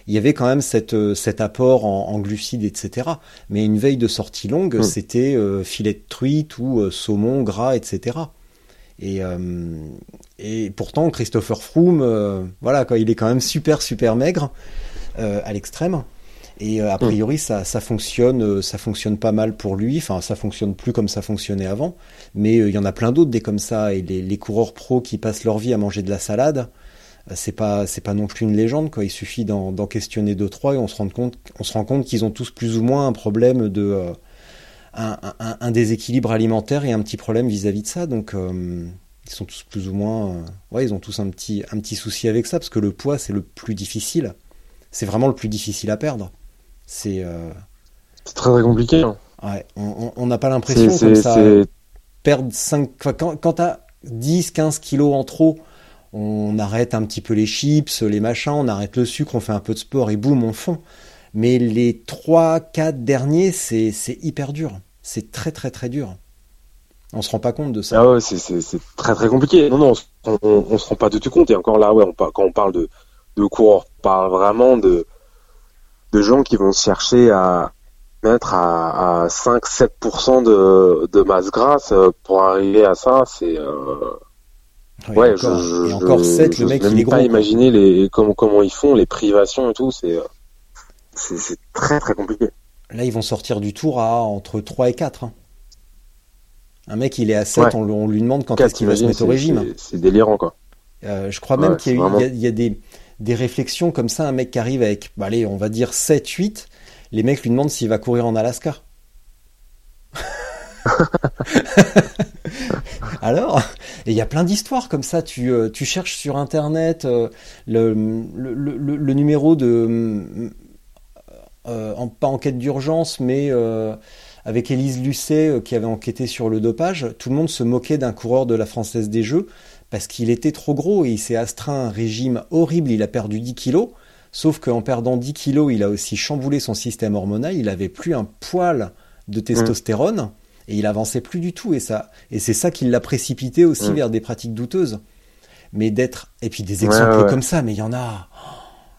Speaker 1: Il y avait quand même cette, cet apport en, en glucides, etc. Mais une veille de sortie longue,
Speaker 2: Mm.
Speaker 1: c'était euh, filet de truite ou euh, saumon gras, etc. Et, euh, et pourtant, Christopher Froome, euh, voilà, quoi, il est quand même super, super maigre euh, à l'extrême. Et euh, a priori, ça, ça fonctionne, euh, ça fonctionne pas mal pour lui. Enfin, ça fonctionne plus comme ça fonctionnait avant. Mais euh, il y en a plein d'autres des comme ça. Et les, les coureurs pros qui passent leur vie à manger de la salade, c'est pas c'est pas non plus une légende quoi. Il suffit d'en questionner deux trois et on se rend compte on se rend compte qu'ils ont tous plus ou moins un problème de un, un, déséquilibre alimentaire et un petit problème vis-à-vis de ça. Donc ils sont tous plus ou moins ouais ils ont tous un petit un petit souci avec ça parce que le poids c'est le plus difficile. C'est vraiment le plus difficile à perdre. C'est
Speaker 2: c'est très très compliqué. Hein.
Speaker 1: Ouais, on n'a pas l'impression comme ça. Perdre 5. Quand, quand t'as 10, 15 kilos en trop, on arrête un petit peu les chips, les machins, on arrête le sucre, on fait un peu de sport et boum, on fond. Mais les 3, 4 derniers, c'est hyper dur. C'est très très très dur. On se rend pas compte de ça.
Speaker 2: Ah ouais, c'est très très compliqué. Non, non, on, on, se rend pas du tout compte. Et encore là, ouais, on, quand on parle de, de coureurs, on parle vraiment de, de gens qui vont chercher à, mettre à, à 5-7% de, de masse grasse euh, pour arriver à ça, c'est euh...
Speaker 1: ouais, encore, je, et encore 7, le mec il est gros.
Speaker 2: pas imaginer les comment comment ils font les privations et tout, c'est euh, c'est très très compliqué.
Speaker 1: Là, ils vont sortir du tour à entre 3 et 4. Hein. Un mec, il est à 7, on, on, lui demande quand est-ce qu'il va se mettre au régime.
Speaker 2: C'est délirant, quoi.
Speaker 1: Euh, je crois même qu'il y il y a, des, des réflexions comme ça, un mec qui arrive avec, bah, allez, on va dire 7, 8, les mecs lui demandent s'il va courir en Alaska. Alors, et il y a plein d'histoires comme ça. Tu, euh, tu cherches sur internet euh, le, le, numéro de. Euh, en, pas enquête d'urgence, mais avec Élise Lucet qui avait enquêté sur le dopage. Tout le monde se moquait d'un coureur de la Française des Jeux parce qu'il était trop gros et il s'est astreint un régime horrible. Il a perdu 10 kilos. Sauf qu'en perdant 10 kilos, il a aussi chamboulé son système hormonal. Il avait plus un poil de testostérone et il avançait plus du tout. Et ça, et c'est ça qui l'a précipité aussi vers des pratiques douteuses. Mais d'être et puis des exemples comme ça, mais il y en a,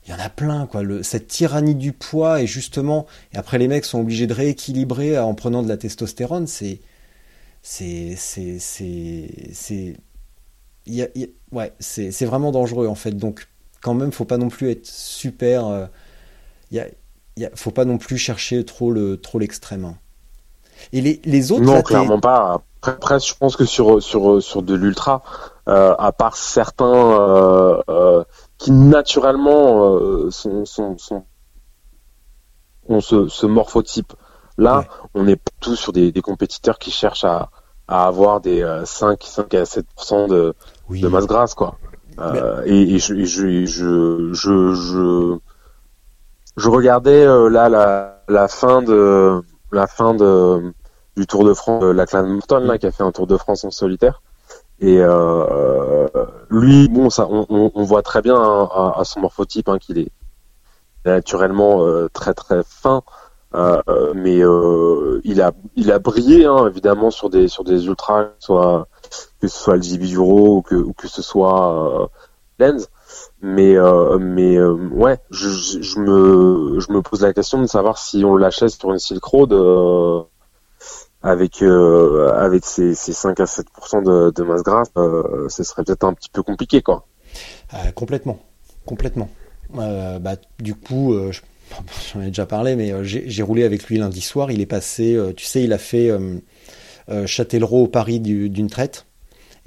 Speaker 1: il y en a plein quoi. Le, cette tyrannie du poids et justement, et après les mecs sont obligés de rééquilibrer en prenant de la testostérone. C'est, c'est, c'est, c'est, c'est, ouais, c'est, c'est vraiment dangereux en fait. Donc quand même, faut pas non plus être super. Il euh, y faut pas non plus chercher trop le trop l'extrême. Hein. Et les, les autres.
Speaker 2: Non, clairement pas. Après, je pense que sur sur sur de l'ultra, euh, à part certains euh, qui naturellement sont, sont, sont ont ce, ce morphotype. Là, on est tous sur des, des, compétiteurs qui cherchent à, à avoir des 5, 5 à 7% de, de masse grasse, quoi. Euh, et, je, je, je, je, je, regardais euh, là la, la fin de la fin de du Tour de France, la Clan Morton là qui a fait un Tour de France en solitaire. Et euh, lui, bon, ça, on, on, voit très bien hein, à, son morphotype hein, qu'il est naturellement euh, très très fin, euh, mais il a il a brillé hein, évidemment sur des sur des ultras, soit que ce soit le JB ou que, ou que ce soit euh, Lens. Mais, euh, mais euh, ouais, je, je, me, je me pose la question de savoir si on l'achète sur une Silk Road avec, avec ces, ces 5 à 7% de, de masse grasse, ce serait peut-être un petit peu compliqué. quoi.
Speaker 1: complètement, complètement. bah, du coup, j'en ai déjà parlé, mais j'ai roulé avec lui lundi soir. Il est passé, tu sais, il a fait Châtellerault Paris d'une traite.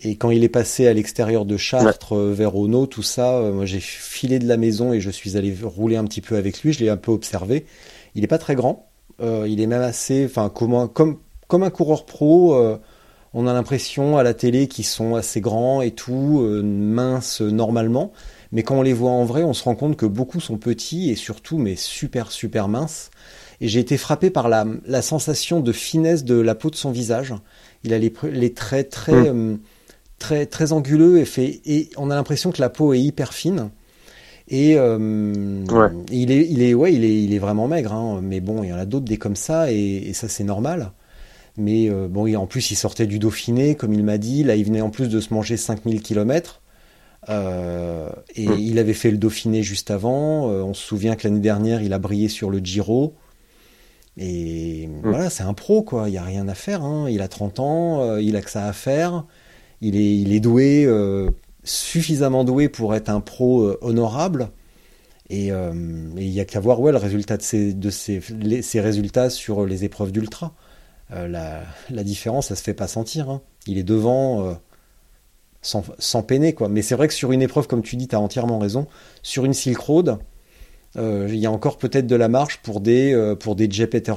Speaker 1: Et quand il est passé à l'extérieur de Chartres euh, vers Ono, tout ça, euh, moi j'ai filé de la maison et je suis allé rouler un petit peu avec lui. Je l'ai un peu observé. Il n'est pas très grand. Euh, il est même assez, enfin comme comme, comme un coureur pro. on a l'impression à la télé qu'ils sont assez grands et tout, minces normalement. Mais quand on les voit en vrai, on se rend compte que beaucoup sont petits et surtout, mais super super minces. Et j'ai été frappé par la, la, sensation de finesse de la peau de son visage. Il a les, les traits très mmh très très anguleux et fait et on a l'impression que la peau est hyper fine. Et euh, il est, il est, ouais, il est, il est vraiment maigre. Hein. mais bon, il y en a d'autres des comme ça, et, ça c'est normal. Mais euh, bon, en plus, il sortait du Dauphiné, comme il m'a dit. Là, il venait en plus de se manger 5000 km. Euh, et hmm. il avait fait le Dauphiné juste avant. on se souvient que l'année dernière, il a brillé sur le Giro. Et hmm. voilà, c'est un pro, quoi. Il n'y a rien à faire. Hein. Il a 30 ans, il a que ça à faire il est, il est doué, euh, suffisamment doué pour être un pro euh, honorable. Et euh, il n'y a qu'à voir ouais, le résultat de, ses, de ses, résultats sur les épreuves d'ultra. la, la, différence, ça se fait pas sentir. Hein. Il est devant sans, sans peiner quoi. Mais c'est vrai que sur une épreuve comme tu dis, tu as entièrement raison. Sur une Silk Road, euh, il y a encore peut-être de la marge pour des euh, pour des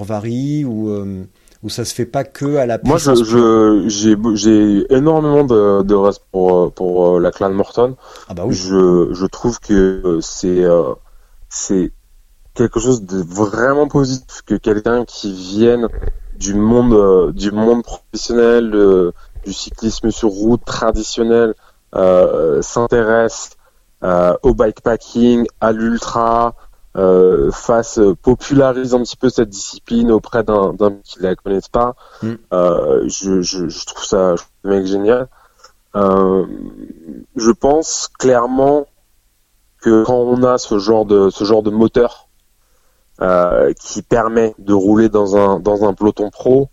Speaker 1: Vary ou euh, où ça se fait pas que à la
Speaker 2: Moi, je, je j'ai j'ai énormément de, de reste pour pour la clan Morton.
Speaker 1: Ah bah oui.
Speaker 2: Je je trouve que c'est c'est quelque chose de vraiment positif que quelqu'un qui vienne du monde du monde professionnel du cyclisme sur route traditionnel s'intéresse au bikepacking, à l'ultra, euh, fasse euh, popularise un petit peu cette discipline auprès d'un qui la connaisse pas. Mm. Euh, je, je, je, trouve ça je trouve mec génial. Euh, je pense clairement que quand on a ce genre de ce genre de moteur euh, qui permet de rouler dans un dans un peloton pro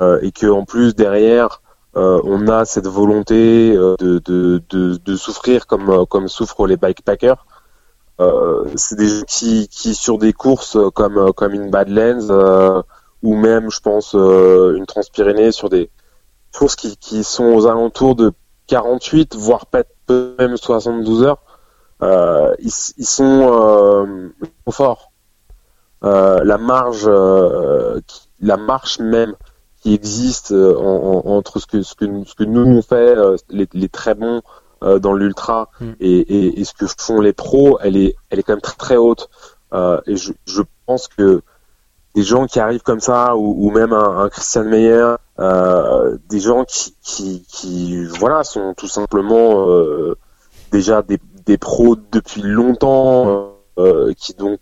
Speaker 2: euh, et que en plus derrière on a cette volonté de, de, de, de souffrir comme comme souffrent les bikepackers euh, c'est des gens qui, sur des courses comme euh, comme une Badlands euh, ou même je pense une Transpyrénée sur des courses qui, qui sont aux alentours de 48 voire peut-être même 72 heures. Euh, ils, sont euh, forts. Euh, la marge la marche même qui existe entre ce que ce que, nous on fait les très bons euh, dans l'ultra hmm. et, et, et, ce que font les pros, elle est, elle est quand même très très haute. Euh, et je, je, pense que des gens qui arrivent comme ça, ou, ou même un, un, Christian Meyer, euh, des gens qui, qui, qui, voilà, sont tout simplement déjà des, des, pros depuis longtemps, qui donc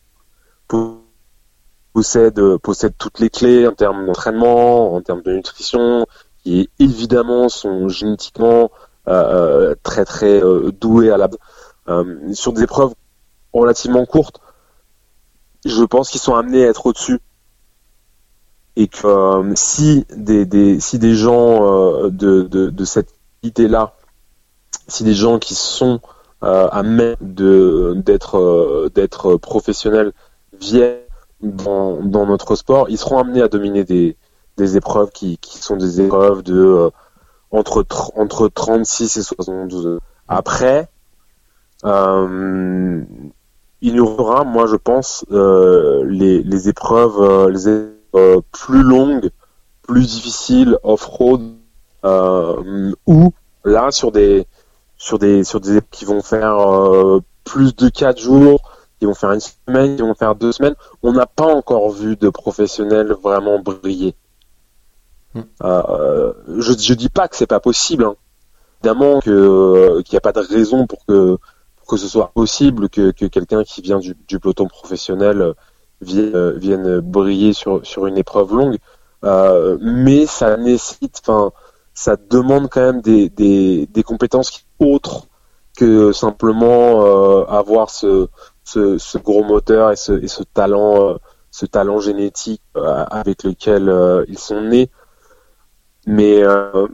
Speaker 2: possèdent, possèdent toutes les clés en termes d'entraînement, en termes de nutrition, qui évidemment sont génétiquement très très euh, doué à la euh, sur des épreuves relativement courtes. Je pense qu'ils sont amenés à être au-dessus et que si des, si des gens de, cette idée là si des gens qui sont euh, à même d'être professionnels viennent dans, notre sport, ils seront amenés à dominer des, épreuves qui sont des épreuves de entre, entre 36 et 72 Après, euh, il y aura, moi je pense, euh, les, les, épreuves, euh, les épreuves plus longues, plus difficiles, off-road, ou là sur des sur des sur des qui vont faire plus de 4 jours, qui vont faire une semaine, qui vont faire deux semaines. On n'a pas encore vu de professionnels vraiment briller. Euh, je, je dis pas que c'est pas possible. Hein. Évidemment que euh, qu'il n'y a pas de raison pour que pour que ce soit possible que, que quelqu'un qui vient du, du, peloton professionnel vienne, vienne briller sur sur une épreuve longue. Euh, mais ça nécessite, enfin, ça demande quand même des, des, des compétences autres que simplement euh, avoir ce, ce, ce, gros moteur et ce, et ce talent, euh, ce talent génétique euh, avec lequel ils sont nés. Mais euh,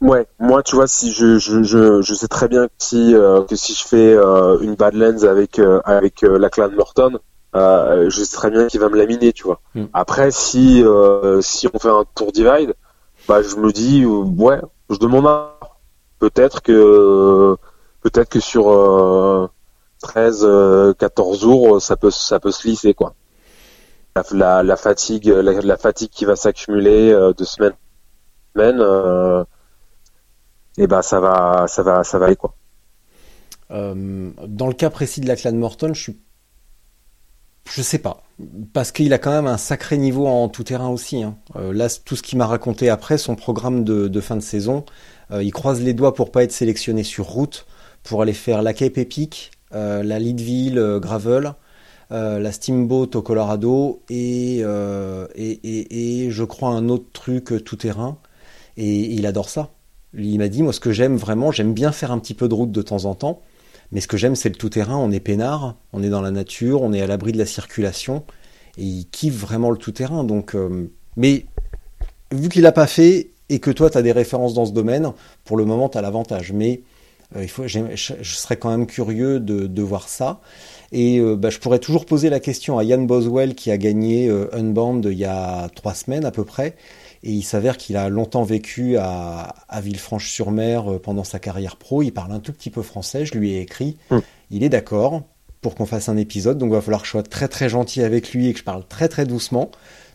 Speaker 2: ouais, moi tu vois si je je, je, je sais très bien que si euh, que si je fais euh, une Badlands avec euh, avec euh, la clan Norton, je sais très bien qu'il va me laminer, tu vois. Mm. Après si si on fait un tour divide, bah je me dis ouais, je demande un peut-être que peut-être que sur 13 14 jours ça peut ça peut se lisser quoi. La, la, fatigue la, la, fatigue qui va s'accumuler de semaine euh, et ben ça va, ça va, ça va aller quoi.
Speaker 1: Euh, dans le cas précis de la clan Morton, je suis, je sais pas, parce qu'il a quand même un sacré niveau en tout terrain aussi. Hein. Euh, là, tout ce qu'il m'a raconté après son programme de, fin de saison, il croise les doigts pour pas être sélectionné sur route, pour aller faire la Cape Epic, la Leadville Gravel. la Steamboat au Colorado et, je crois un autre truc tout terrain. Et il adore ça. Il m'a dit, moi ce que j'aime vraiment, j'aime bien faire un petit peu de route de temps en temps, mais ce que j'aime c'est le tout-terrain, on est peinard, on est dans la nature, on est à l'abri de la circulation, et il kiffe vraiment le tout-terrain. Donc, euh, mais vu qu'il l'a pas fait et que toi tu as des références dans ce domaine, pour le moment tu as l'avantage. Mais euh, il faut, je, serais quand même curieux de, voir ça. Et euh, bah, je pourrais toujours poser la question à Yann Boswell qui a gagné Unbound il y a trois semaines à peu près Et il s'avère qu'il a longtemps vécu à, à Villefranche-sur-Mer euh, pendant sa carrière pro. Il parle un tout petit peu français. Je lui ai écrit.
Speaker 2: Mm.
Speaker 1: Il est d'accord pour qu'on fasse un épisode. Donc il va falloir que je sois très très gentil avec lui et que je parle très très doucement.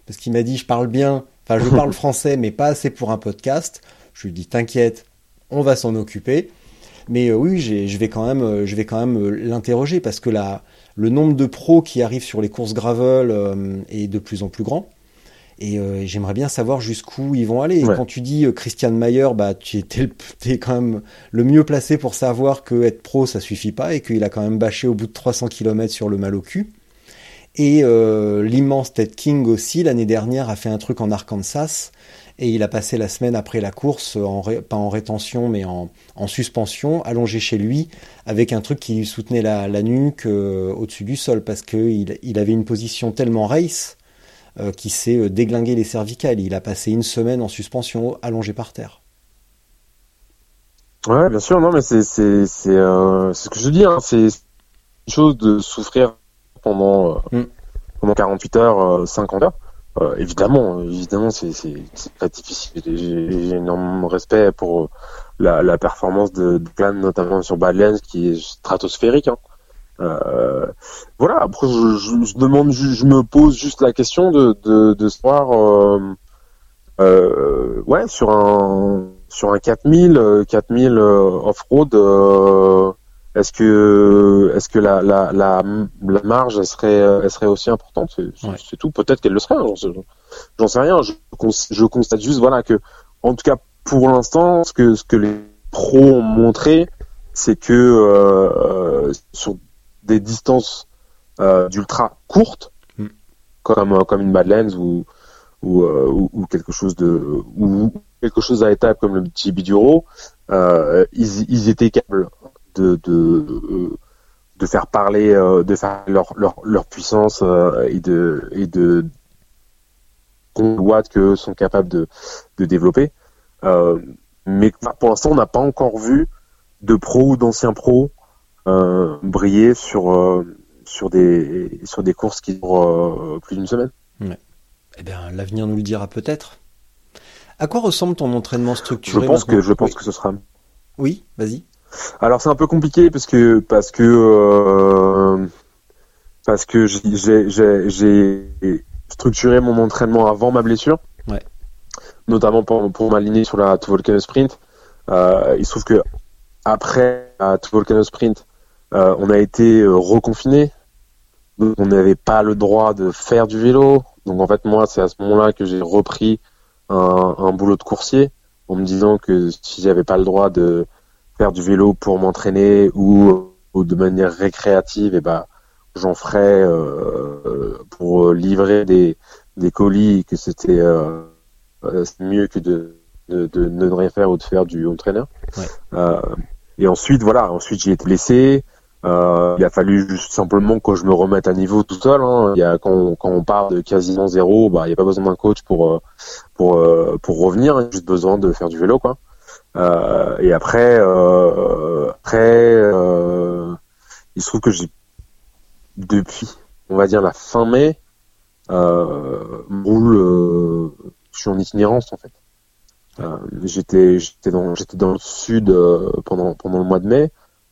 Speaker 1: Parce qu'il m'a dit je parle bien, enfin je parle français mais pas assez pour un podcast. Je lui ai dit t'inquiète, on va s'en occuper. Mais euh, oui, je vais quand même, euh, je vais quand même euh, l'interroger parce que la, le nombre de pros qui arrivent sur les courses gravel est de plus en plus grand. Et euh, j'aimerais bien savoir jusqu'où ils vont aller. Et quand tu dis euh, Christian Mayer, bah tu t'es quand même le mieux placé pour savoir que être pro ça suffit pas et qu'il a quand même bâché au bout de 300 km sur le mal au cul. Et euh, l'immense Ted King aussi l'année dernière a fait un truc en Arkansas et il a passé la semaine après la course en ré- pas en rétention mais en, en suspension allongé chez lui avec un truc qui lui soutenait la, la nuque au-dessus du sol parce que il, il avait une position tellement race euh, qui s'est euh, déglingué les cervicales. Il a passé une semaine en suspension allongé par terre.
Speaker 2: Ouais, bien sûr, non, mais c'est c'est c'est euh, ce que je dis, hein, c'est une chose de souffrir pendant
Speaker 1: Mm.
Speaker 2: pendant 48 heures, euh, 50 heures. Euh, évidemment, évidemment, c'est très difficile. J'ai énormément de respect pour la la performance de, de notamment sur Badlands, qui est stratosphérique. Hein. Euh, voilà. Après, je, je, je demande, ju- je me pose juste la question de de, de savoir. Euh, euh, ouais, sur un sur un 4000, euh, 4000 euh, off-road, euh, est-ce que est-ce que la, la, la, la marge elle serait elle serait aussi importante? C'est
Speaker 1: Ouais.
Speaker 2: tout. Peut-être qu'elle le serait. hein, J'en sais, rien. Je, cons- je constate juste voilà que en tout cas pour l'instant, ce que ce que les pros ont montré, c'est que euh, euh, sur des distances euh, d'ultra courtes,
Speaker 1: Mm.
Speaker 2: comme euh, comme une Badlands ou ou, euh, ou, ou quelque chose de ou quelque chose à étape comme le petit Biduro, euh, ils, ils étaient capables de de, de faire parler euh, de faire leur leur, leur puissance euh, et de et de watts que sont capables de de développer. Euh, mais pour l'instant, on n'a pas encore vu de pros ou d'anciens pros euh, briller sur euh, sur des sur des courses qui durent euh, plus d'une semaine.
Speaker 1: Eh bien, l'avenir nous le dira peut-être. À quoi ressemble ton entraînement
Speaker 2: Je
Speaker 1: structuré
Speaker 2: pense que je pense
Speaker 1: Oui.
Speaker 2: que ce sera
Speaker 1: Oui, vas-y.
Speaker 2: Alors c'est un peu compliqué parce que parce que euh, parce que j'ai- structuré mon entraînement avant ma blessure,
Speaker 1: Ouais.
Speaker 2: notamment pour, pour m'aligner sur la Volcano Sprint. Euh, il se trouve que après la Volcano Sprint, euh, on a été euh, reconfiné, donc on n'avait pas le droit de faire du vélo. Donc en fait moi c'est à ce moment-là que j'ai repris un, un boulot de coursier en me disant que si j'avais pas le droit de faire du vélo pour m'entraîner ou, ou de manière récréative, et ben j'en ferais euh, pour livrer des, des colis, que c'était euh, euh, mieux que de, de, de ne rien faire ou de faire du home trainer.
Speaker 1: Ouais.
Speaker 2: Euh, et ensuite, voilà, ensuite j'ai été blessé. Euh, il a fallu juste simplement que je me remette à niveau tout seul. Hein. Il y a, quand, quand on part de quasiment zéro, bah, il n'y a pas besoin d'un coach pour, euh, pour, euh, pour revenir. Il y a juste besoin de faire du vélo, quoi. Euh, et après, euh, après, euh, il se trouve que j'ai depuis, on va dire la fin mai, me roule, je suis en itinérance en fait. J'étais, j'étais dans, j'étais dans le sud pendant pendant le mois de mai,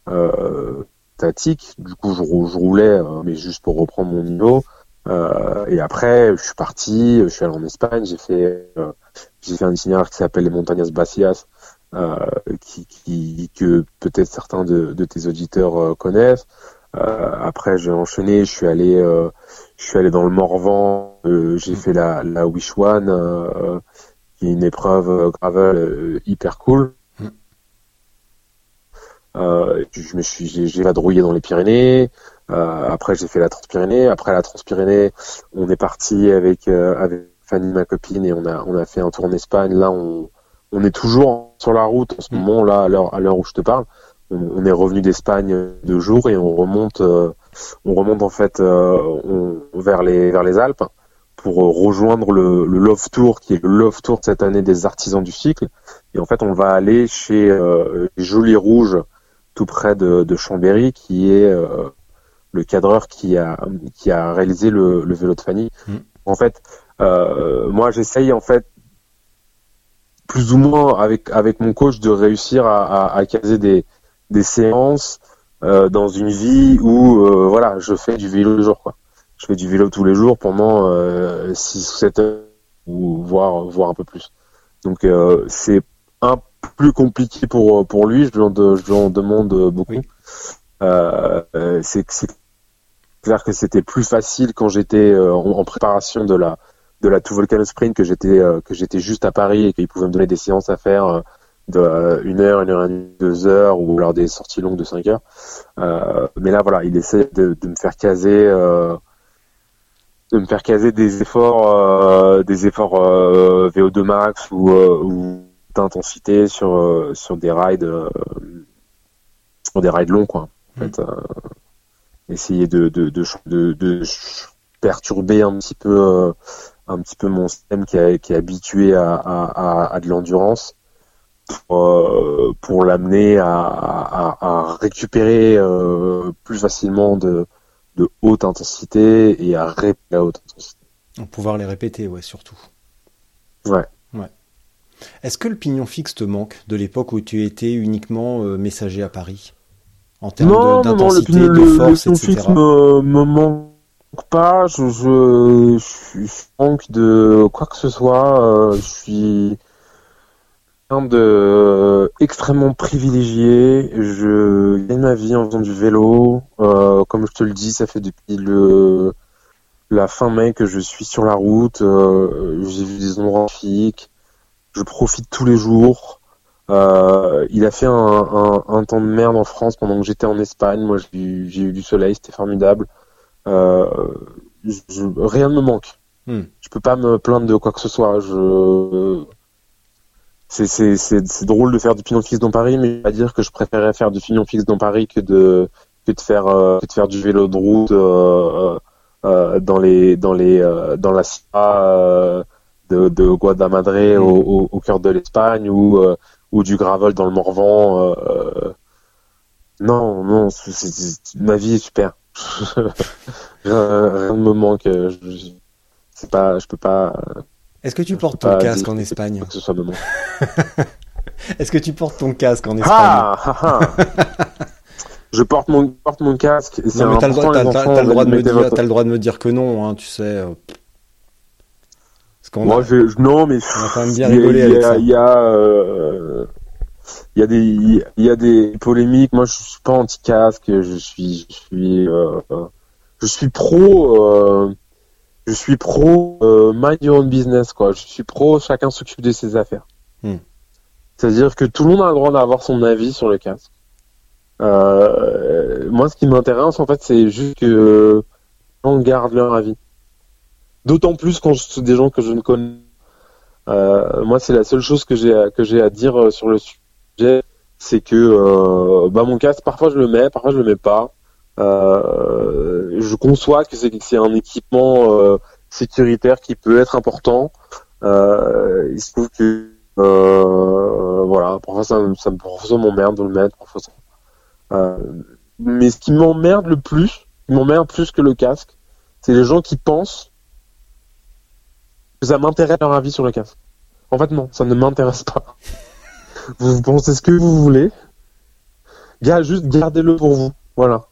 Speaker 2: euh, statique. Du coup, je, rou- je roulais, euh, mais juste pour reprendre mon niveau. Euh, et après, je suis parti, je suis allé en Espagne, j'ai fait, euh, j'ai fait un itinéraire qui s'appelle les Montañas Bacias, euh, qui, qui, que peut-être certains de, de tes auditeurs euh, connaissent. Euh, après, j'ai enchaîné, je suis allé, euh, je suis allé dans le Morvan, euh, j'ai fait la, la Wish One, euh, qui est une épreuve euh, gravel euh, hyper cool. Euh, je me suis, j'ai, vadrouillé dans les Pyrénées. Euh, après, j'ai fait la Transpyrénée. Après la Transpyrénée, on est parti avec euh, avec Fanny, ma copine, et on a on a fait un tour en Espagne. Là, on on est toujours sur la route en ce
Speaker 1: Mm.
Speaker 2: moment là à l'heure à l'heure où je te parle. On, on est revenu d'Espagne deux jours et on remonte euh, on remonte en fait euh, on- vers les vers les Alpes pour euh, rejoindre le, le Love Tour qui est le Love Tour de cette année des artisans du cycle. Et en fait, on va aller chez euh, les Jolis Rouges tout près de, de Chambéry qui est euh, le cadreur qui a qui a réalisé le, le vélo de Fanny.
Speaker 1: Mm.
Speaker 2: En fait, euh, moi j'essaye en fait plus ou moins avec avec mon coach de réussir à, à, à caser des des séances euh, dans une vie où euh, voilà je fais du vélo tous les jours quoi je fais du vélo tous les jours pendant 6 ou 7 heures ou voire voire un peu plus donc c'est un peu plus compliqué pour pour lui je lui en, je lui en demande beaucoup
Speaker 1: Oui.
Speaker 2: Euh, euh, c'est clair que c'était plus facile quand j'étais euh, en, préparation de la de la Two Volcano Sprint que j'étais euh, que j'étais juste à Paris et qu'il pouvait me donner des séances à faire euh, de euh, une heure, une heure et demie, deux heures ou alors des sorties longues de cinq heures. Euh, mais là voilà, il essaie de, de me faire caser euh, de me faire caser des efforts euh, des efforts euh, VO2 max ou, euh, ou d'intensité sur euh, sur des rides euh, sur des rides longs quoi. En fait, euh, essayer de de, de de de perturber un petit peu un petit peu mon système qui, a- qui est habitué à, à, à, à de l'endurance pour, pour l'amener à, récupérer euh, plus facilement de, de haute intensité et à répéter à haute intensité.
Speaker 1: Pour pouvoir les répéter, ouais, surtout.
Speaker 2: Ouais.
Speaker 1: Est-ce que le pignon fixe te manque de l'époque où tu étais uniquement euh, messager à Paris? En termes de- d'intensité,
Speaker 2: le,
Speaker 1: de
Speaker 2: le,
Speaker 1: force,
Speaker 2: le
Speaker 1: etc.
Speaker 2: fixe me, me manque pas. Je, je, je, suis- je manque de quoi que ce soit. euh, je suis quelqu'un de extrêmement privilégié. Je gagne ma vie en faisant du vélo. Euh, comme je te le dis, ça fait depuis le la fin mai que je suis sur la route. Euh, J'ai vu des endroits magnifiques. Je profite tous les jours. Euh, il a fait un, un, un temps de merde en France pendant que j'étais en Espagne. Moi, j'ai eu, du soleil, c'était formidable. Euh, je- rien ne me manque.
Speaker 1: Hmm.
Speaker 2: Je peux pas me plaindre de quoi que ce soit. Je c'est drôle de faire du pignon fixe dans Paris, mais je vais pas dire que je préférais faire du pignon fixe dans Paris que de que de faire euh, que de faire du vélo de route dans les dans les dans la De de Guadamadre au, au, au cœur de l'Espagne ou euh, ou du gravel dans le Morvan. euh, euh, non, non, ma vie est super. rien, ne me manque. je- C'est pas, je peux pas.
Speaker 1: Est-ce que tu portes ton casque en
Speaker 2: que
Speaker 1: Espagne
Speaker 2: Que ce soit.
Speaker 1: Est-ce que tu portes ton casque en Espagne
Speaker 2: Ah, ah, ah. Je porte mon, porte mon casque.
Speaker 1: t'as le, le droit de me
Speaker 2: mettez
Speaker 1: dire,
Speaker 2: votre-
Speaker 1: t'as le droit de me dire que non, hein, tu sais. Parce
Speaker 2: Moi,
Speaker 1: a-
Speaker 2: je, non, mais
Speaker 1: on a quand même bien
Speaker 2: il y a-
Speaker 1: rigolé
Speaker 2: il y
Speaker 1: avec
Speaker 2: a,
Speaker 1: ça.
Speaker 2: il y a, euh, il y a des, il y a des polémiques. Moi, je suis pas anti-casque. Je suis, je suis, euh, je suis pro. euh, je suis pro euh, mind your own business quoi. Je suis pro chacun s'occupe de ses affaires.
Speaker 1: Hmm.
Speaker 2: C'est-à-dire que tout le monde a le droit d'avoir son avis sur le casque. Euh, moi, ce qui m'intéresse en fait, c'est juste que les gens gardent leur avis. D'autant plus quand c'est des gens que je ne connais. Euh, moi, c'est la seule chose que j'ai à, que j'ai à dire euh, sur le sujet, c'est que euh, bah mon casque, parfois je le mets, parfois je le mets pas. Euh, je conçois que c'est un équipement sécuritaire qui peut être important. Il se trouve que voilà, parfois ça, ça, ça m'emmerde de le mettre, parfois ça. Mais ce qui m'emmerde le plus, qui m'emmerde plus que le casque, c'est les gens qui pensent ça m'intéresse leur avis sur le casque. En fait, non, ça ne m'intéresse pas. vous pensez ce que vous voulez. Ga- juste gardez-le pour vous. Voilà.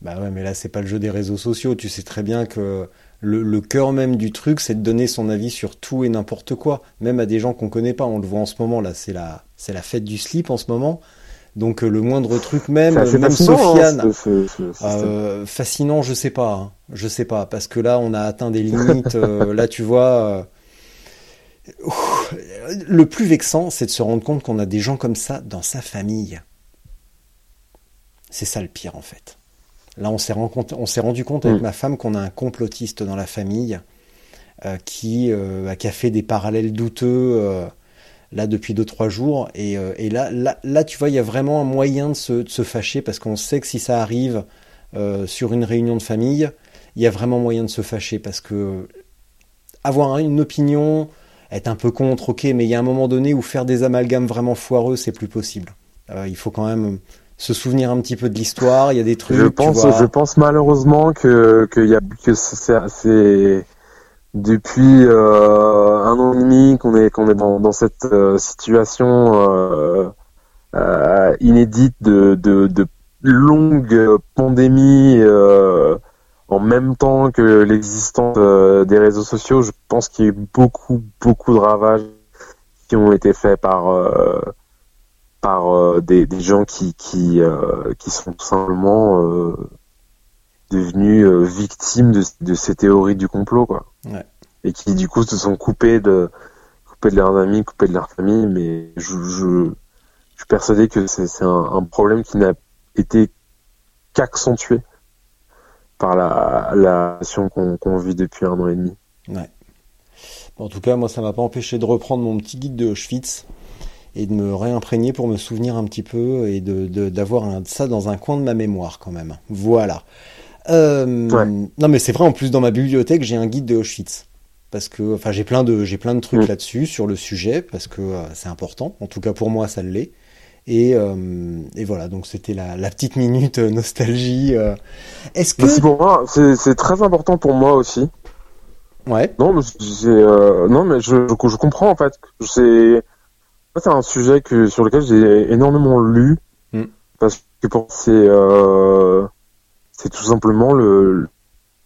Speaker 1: Bah ouais, mais là, c'est pas le jeu des réseaux sociaux. Tu sais très bien que le, le cœur même du truc, c'est de donner son avis sur tout et n'importe quoi, même à des gens qu'on connaît pas. On le voit en ce moment, là, c'est la, c'est la fête du slip en ce moment. Donc euh, le moindre truc, même, même
Speaker 2: hein,
Speaker 1: Sofiane, Euh, fascinant, je sais pas, hein. je sais pas, parce que là on a atteint des limites. euh, là, tu vois, euh, le plus vexant, c'est de se rendre compte qu'on a des gens comme ça dans sa famille. C'est ça le pire en fait. Là, on s'est rendu compte avec
Speaker 2: Mm.
Speaker 1: ma femme qu'on a un complotiste dans la famille euh, qui, qui a fait des parallèles douteux là depuis deux trois jours. Et, euh, et là, là, là, tu vois, il y a vraiment un moyen de se, de se fâcher parce qu'on sait que si ça arrive euh, sur une réunion de famille, il y a vraiment moyen de se fâcher parce que avoir une opinion, être un peu contre, ok, mais il y a un moment donné où faire des amalgames vraiment foireux, c'est plus possible. Euh, il faut quand même se souvenir un petit peu de l'histoire. Il y a des trucs.
Speaker 2: je
Speaker 1: tu
Speaker 2: pense,
Speaker 1: vois.
Speaker 2: je pense malheureusement que que, y a, que c'est c'est depuis euh, un an et demi qu'on est qu'on est dans, dans cette euh, situation euh, euh, inédite de, de, de longue pandémie euh, en même temps que l'existence euh, des réseaux sociaux, je pense qu'il y a eu beaucoup beaucoup de ravages qui ont été faits par par des, des gens qui qui qui sont tout simplement devenus euh, victimes de, de ces théories du complot quoi
Speaker 1: Ouais.
Speaker 2: et qui du coup se sont coupés de coupés de leurs amis coupés de leur famille mais je je, je suis persuadé que c'est un, un problème qui n'a été qu'accentué par la la situation qu'on vit depuis un an et demi
Speaker 1: Ouais. En tout cas, moi, ça m'a pas empêché de reprendre mon petit guide de Auschwitz et de me réimprégner pour me souvenir un petit peu et de de- d'avoir un- ça dans un coin de ma mémoire quand même. Voilà. Euh,
Speaker 2: Ouais.
Speaker 1: Non, mais c'est vrai. En plus, dans ma bibliothèque, j'ai un guide de Auschwitz parce que, enfin, j'ai plein de j'ai plein de trucs
Speaker 2: Mm.
Speaker 1: là-dessus sur le sujet parce que euh, c'est important. En tout cas, pour moi, ça l'est. Et, euh, et voilà, donc c'était la, la petite minute nostalgie. Est-ce que...
Speaker 2: Pour moi c'est très important pour moi aussi
Speaker 1: Ouais,
Speaker 2: Non, mais non, mais je, je, je comprends en fait. C'est, un sujet que sur lequel j'ai énormément lu
Speaker 1: Mm.
Speaker 2: parce que pour c'est, euh, c'est tout simplement le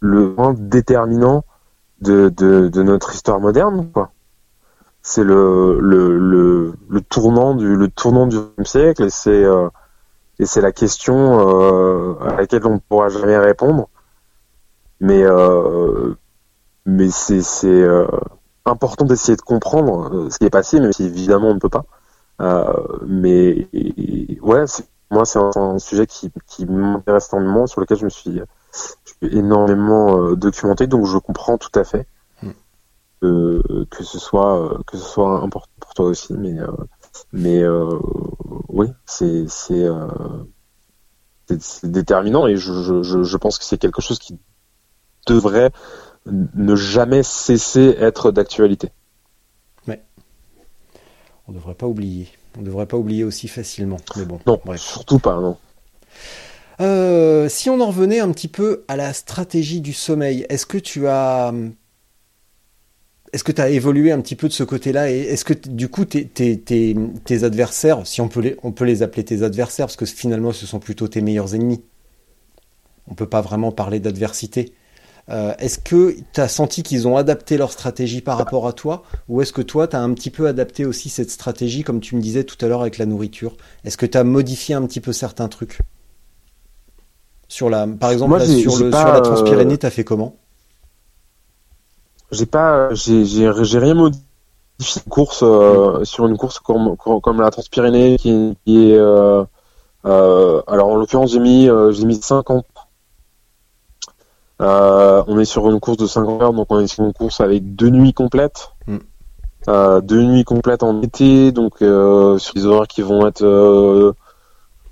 Speaker 2: le point déterminant de, de, notre histoire moderne, quoi. C'est le, le, le, le tournant du le tournant du siècle et c'est euh, et c'est la question euh, à laquelle on ne pourra jamais répondre. Mais euh, mais c'est c'est important d'essayer de comprendre ce qui est passé, même si évidemment on ne peut pas. Mais ouais, c'est- moi c'est un, un sujet qui, qui m'intéresse énormément, sur lequel je me suis, je suis énormément euh, documenté, donc je comprends tout à fait
Speaker 1: Mm.
Speaker 2: euh, que ce soit euh, que ce soit important pour toi aussi, mais euh, mais oui, c'est c'est déterminant et je, je, je, je pense que c'est quelque chose qui devrait ne jamais cesser être d'actualité.
Speaker 1: on devrait pas oublier. On devrait pas oublier aussi facilement. Mais bon,
Speaker 2: Non,
Speaker 1: bref.
Speaker 2: surtout pas, non.
Speaker 1: Euh, si on en revenait un petit peu à la stratégie du sommeil, est-ce que tu as, est-ce que tu as évolué un petit peu de ce côté-là et est-ce que du coup tes, tes, tes, tes adversaires, si on peut les, on peut les appeler tes adversaires parce que finalement ce sont plutôt tes meilleurs ennemis. On peut pas vraiment parler d'adversité. Euh, est-ce que tu as senti qu'ils ont adapté leur stratégie par rapport à toi? Ou est-ce que toi tu as un petit peu adapté aussi cette stratégie comme tu me disais tout à l'heure avec la nourriture? Est-ce que tu as modifié un petit peu certains trucs? Sur la, par exemple,
Speaker 2: Moi,
Speaker 1: là,
Speaker 2: j'ai-
Speaker 1: sur,
Speaker 2: j'ai
Speaker 1: le,
Speaker 2: pas,
Speaker 1: sur la
Speaker 2: euh,
Speaker 1: Transpyrénée, t'as fait comment?
Speaker 2: J'ai pas, j'ai, j'ai, j'ai rien modifié une course euh, sur une course comme, la Transpyrénée qui, qui est, euh, alors en l'occurrence j'ai mis, j'ai mis 50. Euh, on est sur une course de 50 heures, donc on est sur une course avec deux nuits complètes.
Speaker 1: Mm.
Speaker 2: Euh, deux nuits complètes en été, donc euh, sur des horaires qui vont être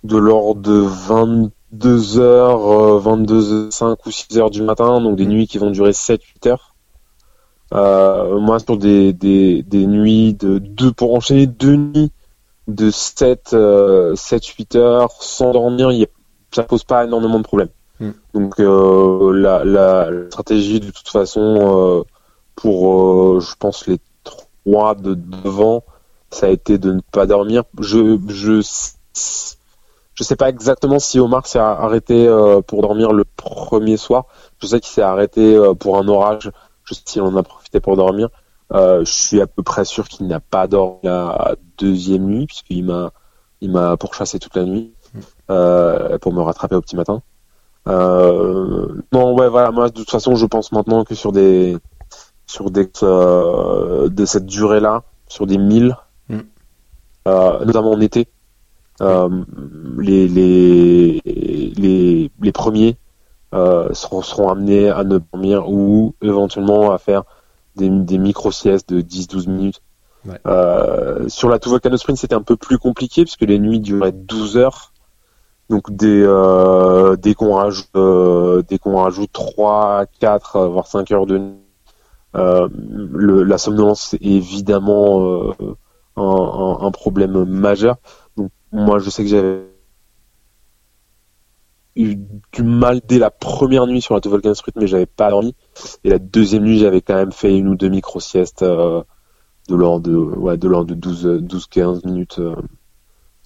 Speaker 2: de l'ordre de 22 heures, euh, 22, 5 ou 6 heures du matin, donc des nuits qui vont durer 7-8 heures. Moi, sur des, des, des nuits de deux, pour enchaîner deux nuits de 7, euh, 7, 8 heures sans dormir, y a, ça pose pas énormément de problèmes.
Speaker 1: Mm.
Speaker 2: Donc, euh, la, la, la stratégie, de toute façon, euh, pour, euh, je pense, les trois de devant, ça a été de ne pas dormir. Je, je, je sais pas exactement si Omar s'est arrêté euh, pour dormir le premier soir. Je sais qu'il s'est arrêté euh, pour un orage. Je sais qu'il en a profité pour dormir. Euh, je suis à peu près sûr qu'il n'a pas dormi la deuxième nuit puisqu'il m'a il m'a pourchassé toute la nuit euh, pour me rattraper au petit matin. Euh, non ouais voilà moi de toute façon je pense maintenant que sur des sur des euh, de cette durée là sur des milles
Speaker 1: Mm.
Speaker 2: euh, notamment en été euh, les, les les les premiers euh, seront, seront amenés à ne dormir ou éventuellement à faire des, des micro-siestes de 10-12 minutes.
Speaker 1: Ouais.
Speaker 2: Euh, sur la Tuvolcano Sprint, c'était un peu plus compliqué puisque les nuits duraient 12 heures. Donc dès, euh, dès qu'on rajoute, euh, dès qu'on rajoute 3, 4, euh, voire 5 heures de nuit, euh, la somnolence est évidemment un, problème majeur. Donc moi je sais que j'avais eu du mal dès la première nuit sur la Toboggan Street, mais j'avais pas dormi. Et la deuxième nuit, j'avais quand même fait une ou deux micro-siestes de l'ordre de, ouais, de l'ordre de 12, 12, 15 minutes.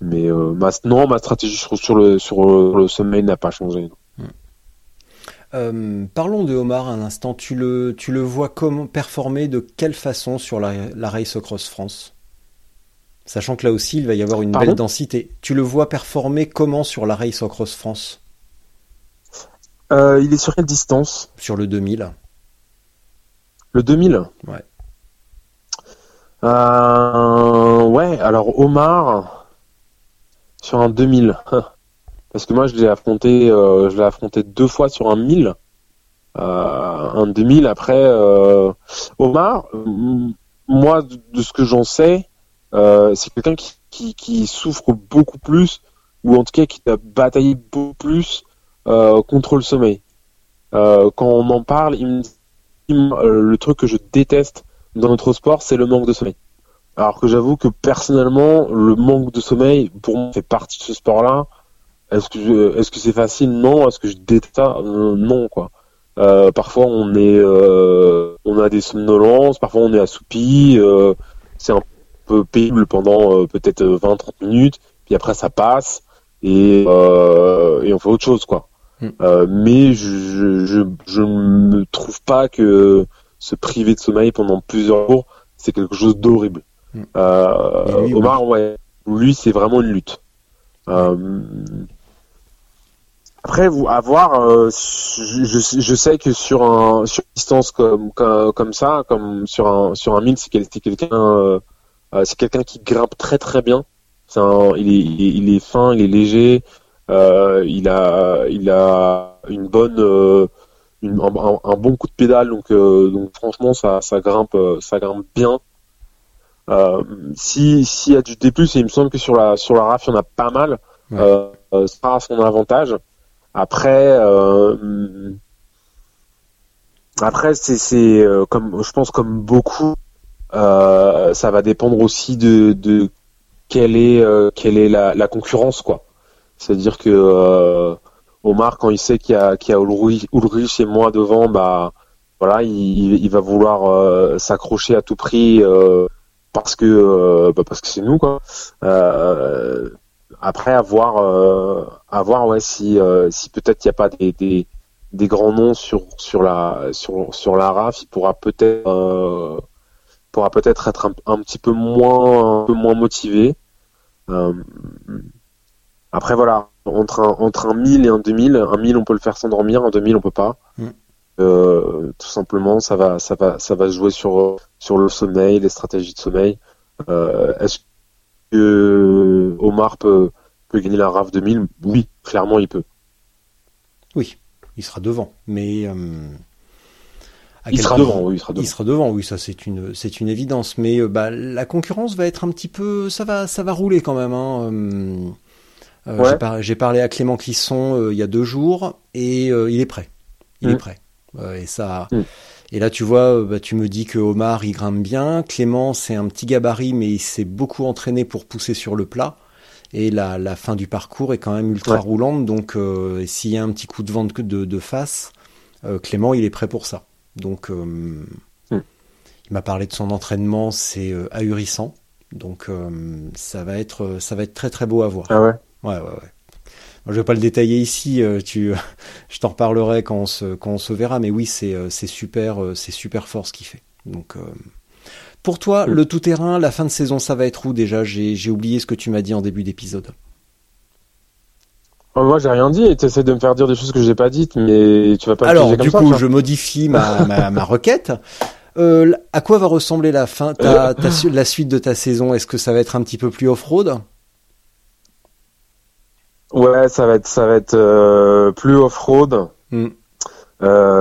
Speaker 2: Mais euh, ma, non, ma stratégie sur, sur le, sur le sommeil n'a pas changé.
Speaker 1: Euh, parlons de Omar un instant. Tu le, tu le vois comment performer de quelle façon sur la, la Race Across France? Sachant que là aussi, il va y avoir une
Speaker 2: Pardon?
Speaker 1: belle densité. Tu le vois performer comment sur la Race Across France?
Speaker 2: Euh, il est sur quelle distance?
Speaker 1: Sur le 2000
Speaker 2: Le 2000
Speaker 1: Ouais.
Speaker 2: Ouais, alors Omar sur un 2000. Parce que moi je l'ai affronté euh, je l'ai affronté deux fois sur un 1000. Euh, un 2000 après euh, Omar moi de ce que j'en sais c'est quelqu'un qui, qui, qui souffre beaucoup plus ou en tout cas qui a bataillé beaucoup plus contre le sommeil. Quand on en parle, il me dit le truc que je déteste dans notre sport, c'est le manque de sommeil. Alors que j'avoue que personnellement, le manque de sommeil, pour moi, fait partie de ce sport-là. Est-ce que je- est-ce que c'est facile? Non. Est-ce que je déteste ça? Euh, Non, quoi. Euh, parfois, on est, euh, on a des somnolences. Parfois, on est assoupi. c'est un peu pénible pendant peut-être 20-30 minutes. Puis après, ça passe et, et on fait autre chose, quoi.
Speaker 1: Mm.
Speaker 2: Mais je, je, je ne trouve pas que se priver de sommeil pendant plusieurs jours, c'est quelque chose d'horrible. Euh,
Speaker 1: lui.
Speaker 2: Omar, ouais, lui, c'est vraiment une lutte. Euh, après, vous, à voir, euh, je, sais que sur un sur une distance comme, comme comme ça, comme sur un sur un 1000, c'est quel- c'est quelqu'un c'est quelqu'un qui grimpe très très bien. Un, il est il est, il est fin, il est léger. Il a il a une bonne une- un, bon coup de pédale donc donc franchement ça ça grimpe ça grimpe bien. Euh, si s'il y a du D+, et il me semble que sur la sur la RAF il y en a pas mal.
Speaker 1: Ouais.
Speaker 2: Euh, ça sera à son avantage. Après euh, après c'est c'est euh, comme je pense comme beaucoup euh, ça va dépendre aussi de de quelle est euh, quelle est la, la concurrence quoi. C'est-à-dire que euh, Omar quand il sait qu'il y a qu'il y a Ulrich, Ulrich et moi devant bah voilà il, il- il va vouloir euh, s'accrocher à tout prix euh, parce que euh, bah, parce que c'est nous quoi. Euh, après avoir euh, à voir ouais si euh, si peut-être il n'y a pas des, des grands noms sur sur la sur sur la RAF, il pourra peut-être euh, pourra peut-être être un, un petit peu moins un peu moins motivé. Euh, après voilà, entre un entre un 1000 et un 2000, un 1000 on peut le faire s'endormir, un 2000 on peut pas.
Speaker 1: Mm.
Speaker 2: Euh, tout simplement, ça va ça va ça va jouer sur sur le sommeil, les stratégies de sommeil. Euh, Est-ce que Omar peut peut gagner la RAF 2000 Oui, clairement il peut.
Speaker 1: Oui, il sera devant. Mais. euh, à
Speaker 2: Il sera devant, oui, il sera devant.
Speaker 1: Il sera devant, oui, ça c'est une c'est une évidence. Mais bah, la concurrence va être un petit peu, ça va ça va rouler quand même. Hein.
Speaker 2: Ouais.
Speaker 1: j'ai, par- j'ai parlé à Clément Clisson il y a deux jours et il est prêt. Il est prêt. Euh, et ça.
Speaker 2: Mm.
Speaker 1: Et là, tu vois, euh, bah, tu me dis que Omar il grimpe bien. Clément, c'est un petit gabarit, mais il s'est beaucoup entraîné pour pousser sur le plat. Et la, la fin du parcours est quand même ultra
Speaker 2: Ouais.
Speaker 1: roulante. Donc, euh, s'il y a un petit coup de vent de, face, euh, Clément, il est prêt pour ça. Donc, euh, il m'a parlé de son entraînement, c'est ahurissant. Donc, ça va être, ça va être très très beau à voir.
Speaker 2: Ah ouais?
Speaker 1: Ouais, ouais, ouais. Je vais pas le détailler ici. euh, tu, je t'en reparlerai quand on se, quand on se verra. Mais oui, c'est, euh, c'est super, euh, c'est super fort ce qu'il fait. Donc, euh, pour toi, le tout terrain, la fin de saison, ça va être où déjà? J'ai, oublié ce que tu m'as dit en début d'épisode.
Speaker 2: Oh, Moi j'ai rien dit et tu essaies de me faire dire des choses que j'ai pas dites, mais tu vas pas
Speaker 1: Alors, du coup, je modifie ma, ma, ma requête. Euh, à quoi va ressembler la fin, ta, ta su- la suite de ta saison? Est-ce que ça va être un petit peu plus off-road?
Speaker 2: Ouais, ça va être ça va être euh, plus off-road.
Speaker 1: Hmm.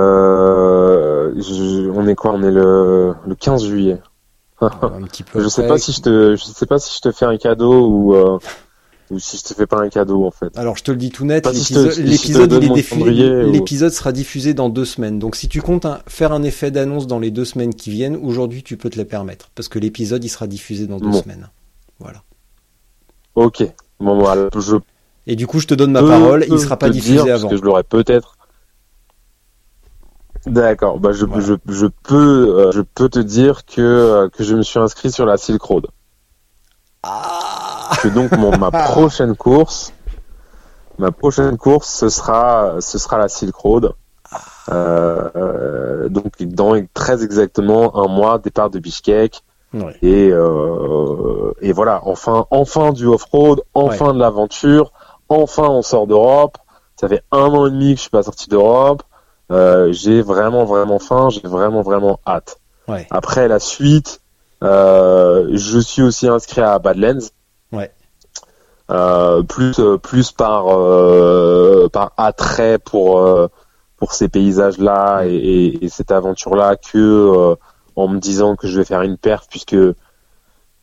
Speaker 2: Euh, je- on est quoi? On est le, le 15 juillet.
Speaker 1: Un petit peu.
Speaker 2: Je sais pas si je te je sais pas si je te fais un cadeau ou euh, ou si je te fais pas un cadeau en fait.
Speaker 1: Alors je te le dis tout net,
Speaker 2: si
Speaker 1: l'épisode
Speaker 2: si
Speaker 1: diffu-
Speaker 2: ou-
Speaker 1: sera diffusé dans deux semaines. Donc si tu comptes un- faire un effet d'annonce dans les deux semaines qui viennent, aujourd'hui tu peux te le permettre parce que l'épisode il sera diffusé dans deux
Speaker 2: Bon.
Speaker 1: semaines. Voilà.
Speaker 2: Ok. Bon voilà, je
Speaker 1: Et du coup, je te donne ma parole, il sera pas diffusé avant. Parce
Speaker 2: que je l'aurais peut-être. D'accord, bah je, je, je, peux euh, je peux te dire que euh, que je me suis inscrit sur la Silk Road.
Speaker 1: Ah
Speaker 2: que donc mon, ma prochaine course ma prochaine course ce sera ce sera la Silk Road. Euh, donc dans très exactement un mois départ de Bishkek. Et, euh, et voilà, enfin, enfin du off-road, enfin de l'aventure, enfin on sort d'Europe. Ça fait un an et demi que je suis pas sorti d'Europe. Euh, j'ai vraiment vraiment faim, j'ai vraiment vraiment hâte. Après la suite, euh, je suis aussi inscrit à Badlands.
Speaker 1: Ouais.
Speaker 2: Euh, plus plus par euh, par attrait pour euh, pour ces paysages là et, et, cette aventure là que euh, en me disant que je vais faire une perf puisque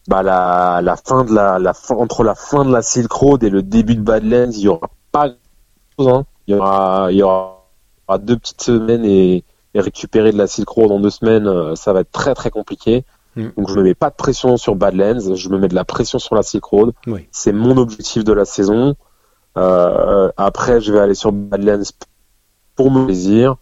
Speaker 2: bah la, la fin de la, la fin, entre la fin de la Silk Road et le début de Badlands il y aura pas hein. il y aura il y aura deux petites semaines et, et, récupérer de la Silk Road en deux semaines euh, ça va être très très compliqué mm. donc je me mets pas de pression sur Badlands je me mets de la pression sur la Silk Road
Speaker 1: oui.
Speaker 2: c'est mon objectif de la saison euh, après je vais aller sur Badlands pour mon plaisir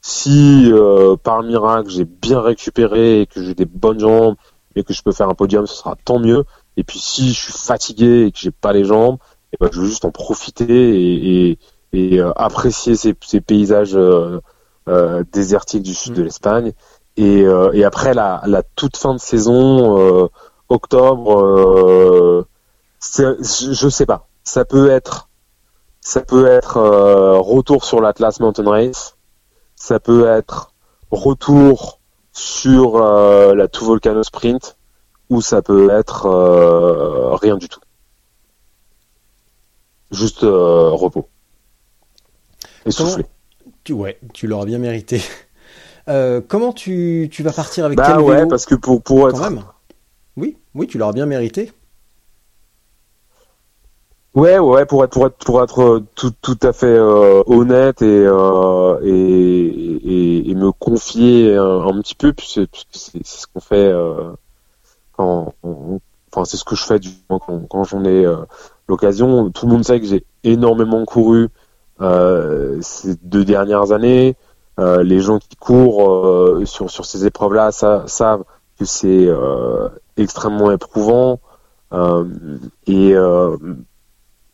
Speaker 2: si euh, par miracle j'ai bien récupéré et que j'ai des bonnes jambes et que je peux faire un podium, ce sera tant mieux. Et puis si je suis fatigué et que j'ai pas les jambes, et ben, je veux juste en profiter et, et, et euh, apprécier ces, ces paysages euh, euh désertiques du sud de mm. l'Espagne. Et, euh, et, après la, la, toute fin de saison, octobre, je, je sais pas. Ça peut être, ça peut être retour sur l'Atlas Mountain Race ça peut être retour sur euh, la Two Volcano Sprint ou ça peut être euh, rien du tout. Juste euh, repos. Essoufflé.
Speaker 1: Tu, ouais, tu l'auras bien mérité. comment tu, tu vas partir avec
Speaker 2: bah ouais, parce que pour, pour être...
Speaker 1: Oui, oui, tu l'auras bien mérité.
Speaker 2: Ouais, ouais, pour être pour être pour être euh, tout, tout à fait euh, honnête et, euh, et, et, me confier un, petit peu puisque, c'est ce qu'on fait quand enfin c'est ce que je fais du quand, quand j'en ai l'occasion. Tout le monde sait que j'ai énormément couru ces deux dernières années. les gens qui courent sur sur ces épreuves-là savent que c'est extrêmement éprouvant et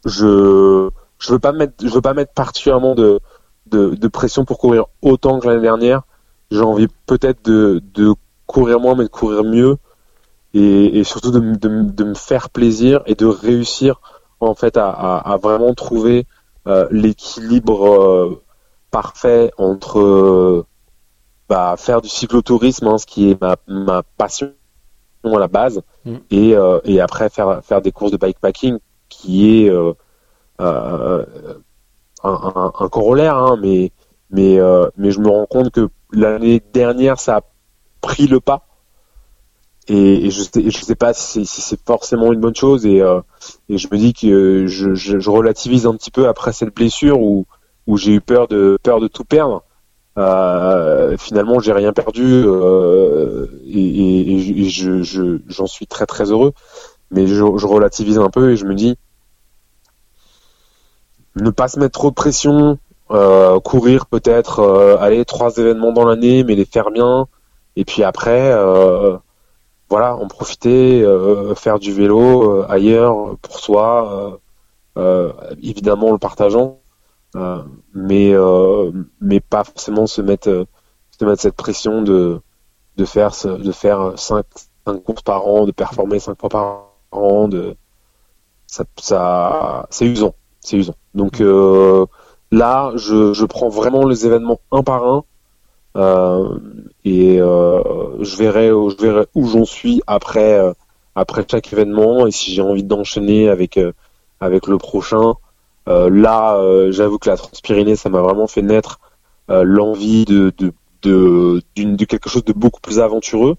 Speaker 2: je je veux pas mettre je veux pas mettre particulièrement de, de, de pression pour courir autant que l'année dernière. J'ai envie peut-être de, de courir moins mais de courir mieux et, et surtout de, de, de, me faire plaisir et de réussir en fait à, à, à vraiment trouver euh, l'équilibre euh, parfait entre bah, faire du cyclotourisme, hein, ce qui est ma, ma passion à la base, mm. et, euh, et après faire, faire des courses de bikepacking qui est euh, euh, un, un, corollaire, hein, mais mais euh, mais je me rends compte que l'année dernière ça a pris le pas. Et, je sais je sais pas si c'est forcément une bonne chose et et je me dis que je, relativise un petit peu après cette blessure où où j'ai eu peur de peur de tout perdre. Euh, finalement j'ai rien perdu euh, et, et, je j'en suis très très heureux mais je, relativise un peu et je me dis ne pas se mettre trop de pression, euh, courir peut-être, euh, aller trois événements dans l'année, mais les faire bien. Et puis après, euh, voilà, en profiter, faire du vélo ailleurs pour soi, évidemment en le partageant, mais mais pas forcément se mettre se mettre cette pression de de faire de faire cinq, cinq courses par an, de performer cinq fois par an, de ça, c'est usant c'est usant. Donc euh, là, je, je, prends vraiment les événements un par un euh, et euh, je verrai, où j'en suis après euh, après chaque événement et si j'ai envie d'enchaîner avec euh, avec le prochain. là, j'avoue que la Transpyrénée, ça m'a vraiment fait naître l'envie de de, de, de quelque chose de beaucoup plus aventureux,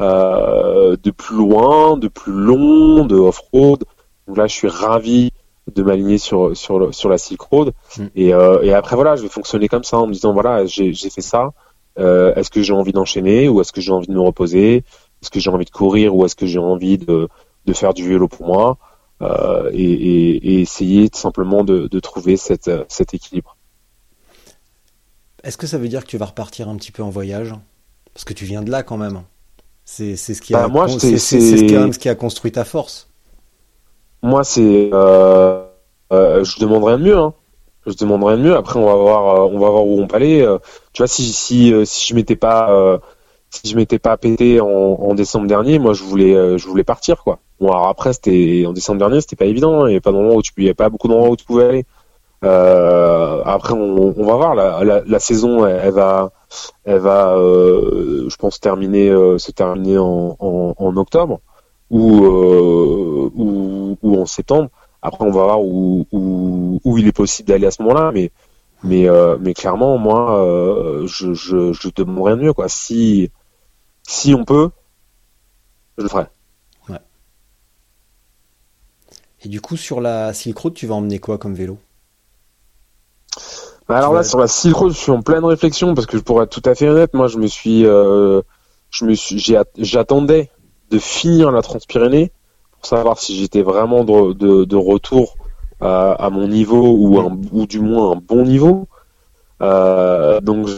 Speaker 2: de plus loin, de plus long, de off-road. Donc là, je suis ravi de m'aligner sur sur sur la Silk Road mm. et, euh, et après voilà je vais fonctionner comme ça en me disant voilà j'ai fait ça euh, est-ce que j'ai envie d'enchaîner ou est-ce que j'ai envie de me reposer? Est-ce que j'ai envie de courir ou est-ce que j'ai envie de de faire du vélo pour moi? Et, et, et, essayer tout simplement de, de trouver cette, cet équilibre.
Speaker 1: Est-ce que ça veut dire que tu vas repartir un petit peu en voyage? Parce que tu viens de là quand même. C'est ce qui a, bah, c'est ce qui a construit ta force.
Speaker 2: Moi, c'est, euh, euh, je demanderais de mieux. Hein. Je demanderais de mieux. Après, on va voir, euh, on va voir où on peut aller. Euh, tu vois, si si si je m'étais pas si je m'étais pas pété en, en, décembre dernier, moi, je voulais je voulais partir quoi. Bon, alors après, c'était en décembre dernier, c'était pas évident. Il n'y avait pas d'endroit où tu, il y avait pas beaucoup d'endroits où tu pouvais aller. Euh, après, on, on, va voir. La, la, la saison, elle, va, elle va, euh, je pense, terminer, euh, se terminer en, octobre ou, euh, ou, en septembre. Après, on va voir où, il est possible d'aller à ce moment-là. Mais, mais, mais clairement, moi, je, je, je demanderais mieux. Quoi. Si, si on peut, je le ferai.
Speaker 1: Et du coup, sur la Silk Road, tu vas emmener quoi comme vélo?
Speaker 2: Alors là, sur la Silk Road, je suis en pleine réflexion parce que pour être tout à fait honnête, moi, je me suis, euh, je me suis, j'attendais de finir la Transpyrénée pour savoir si j'étais vraiment de, de, de retour à, à, mon niveau ou, un, ou du moins un bon niveau. Euh, donc,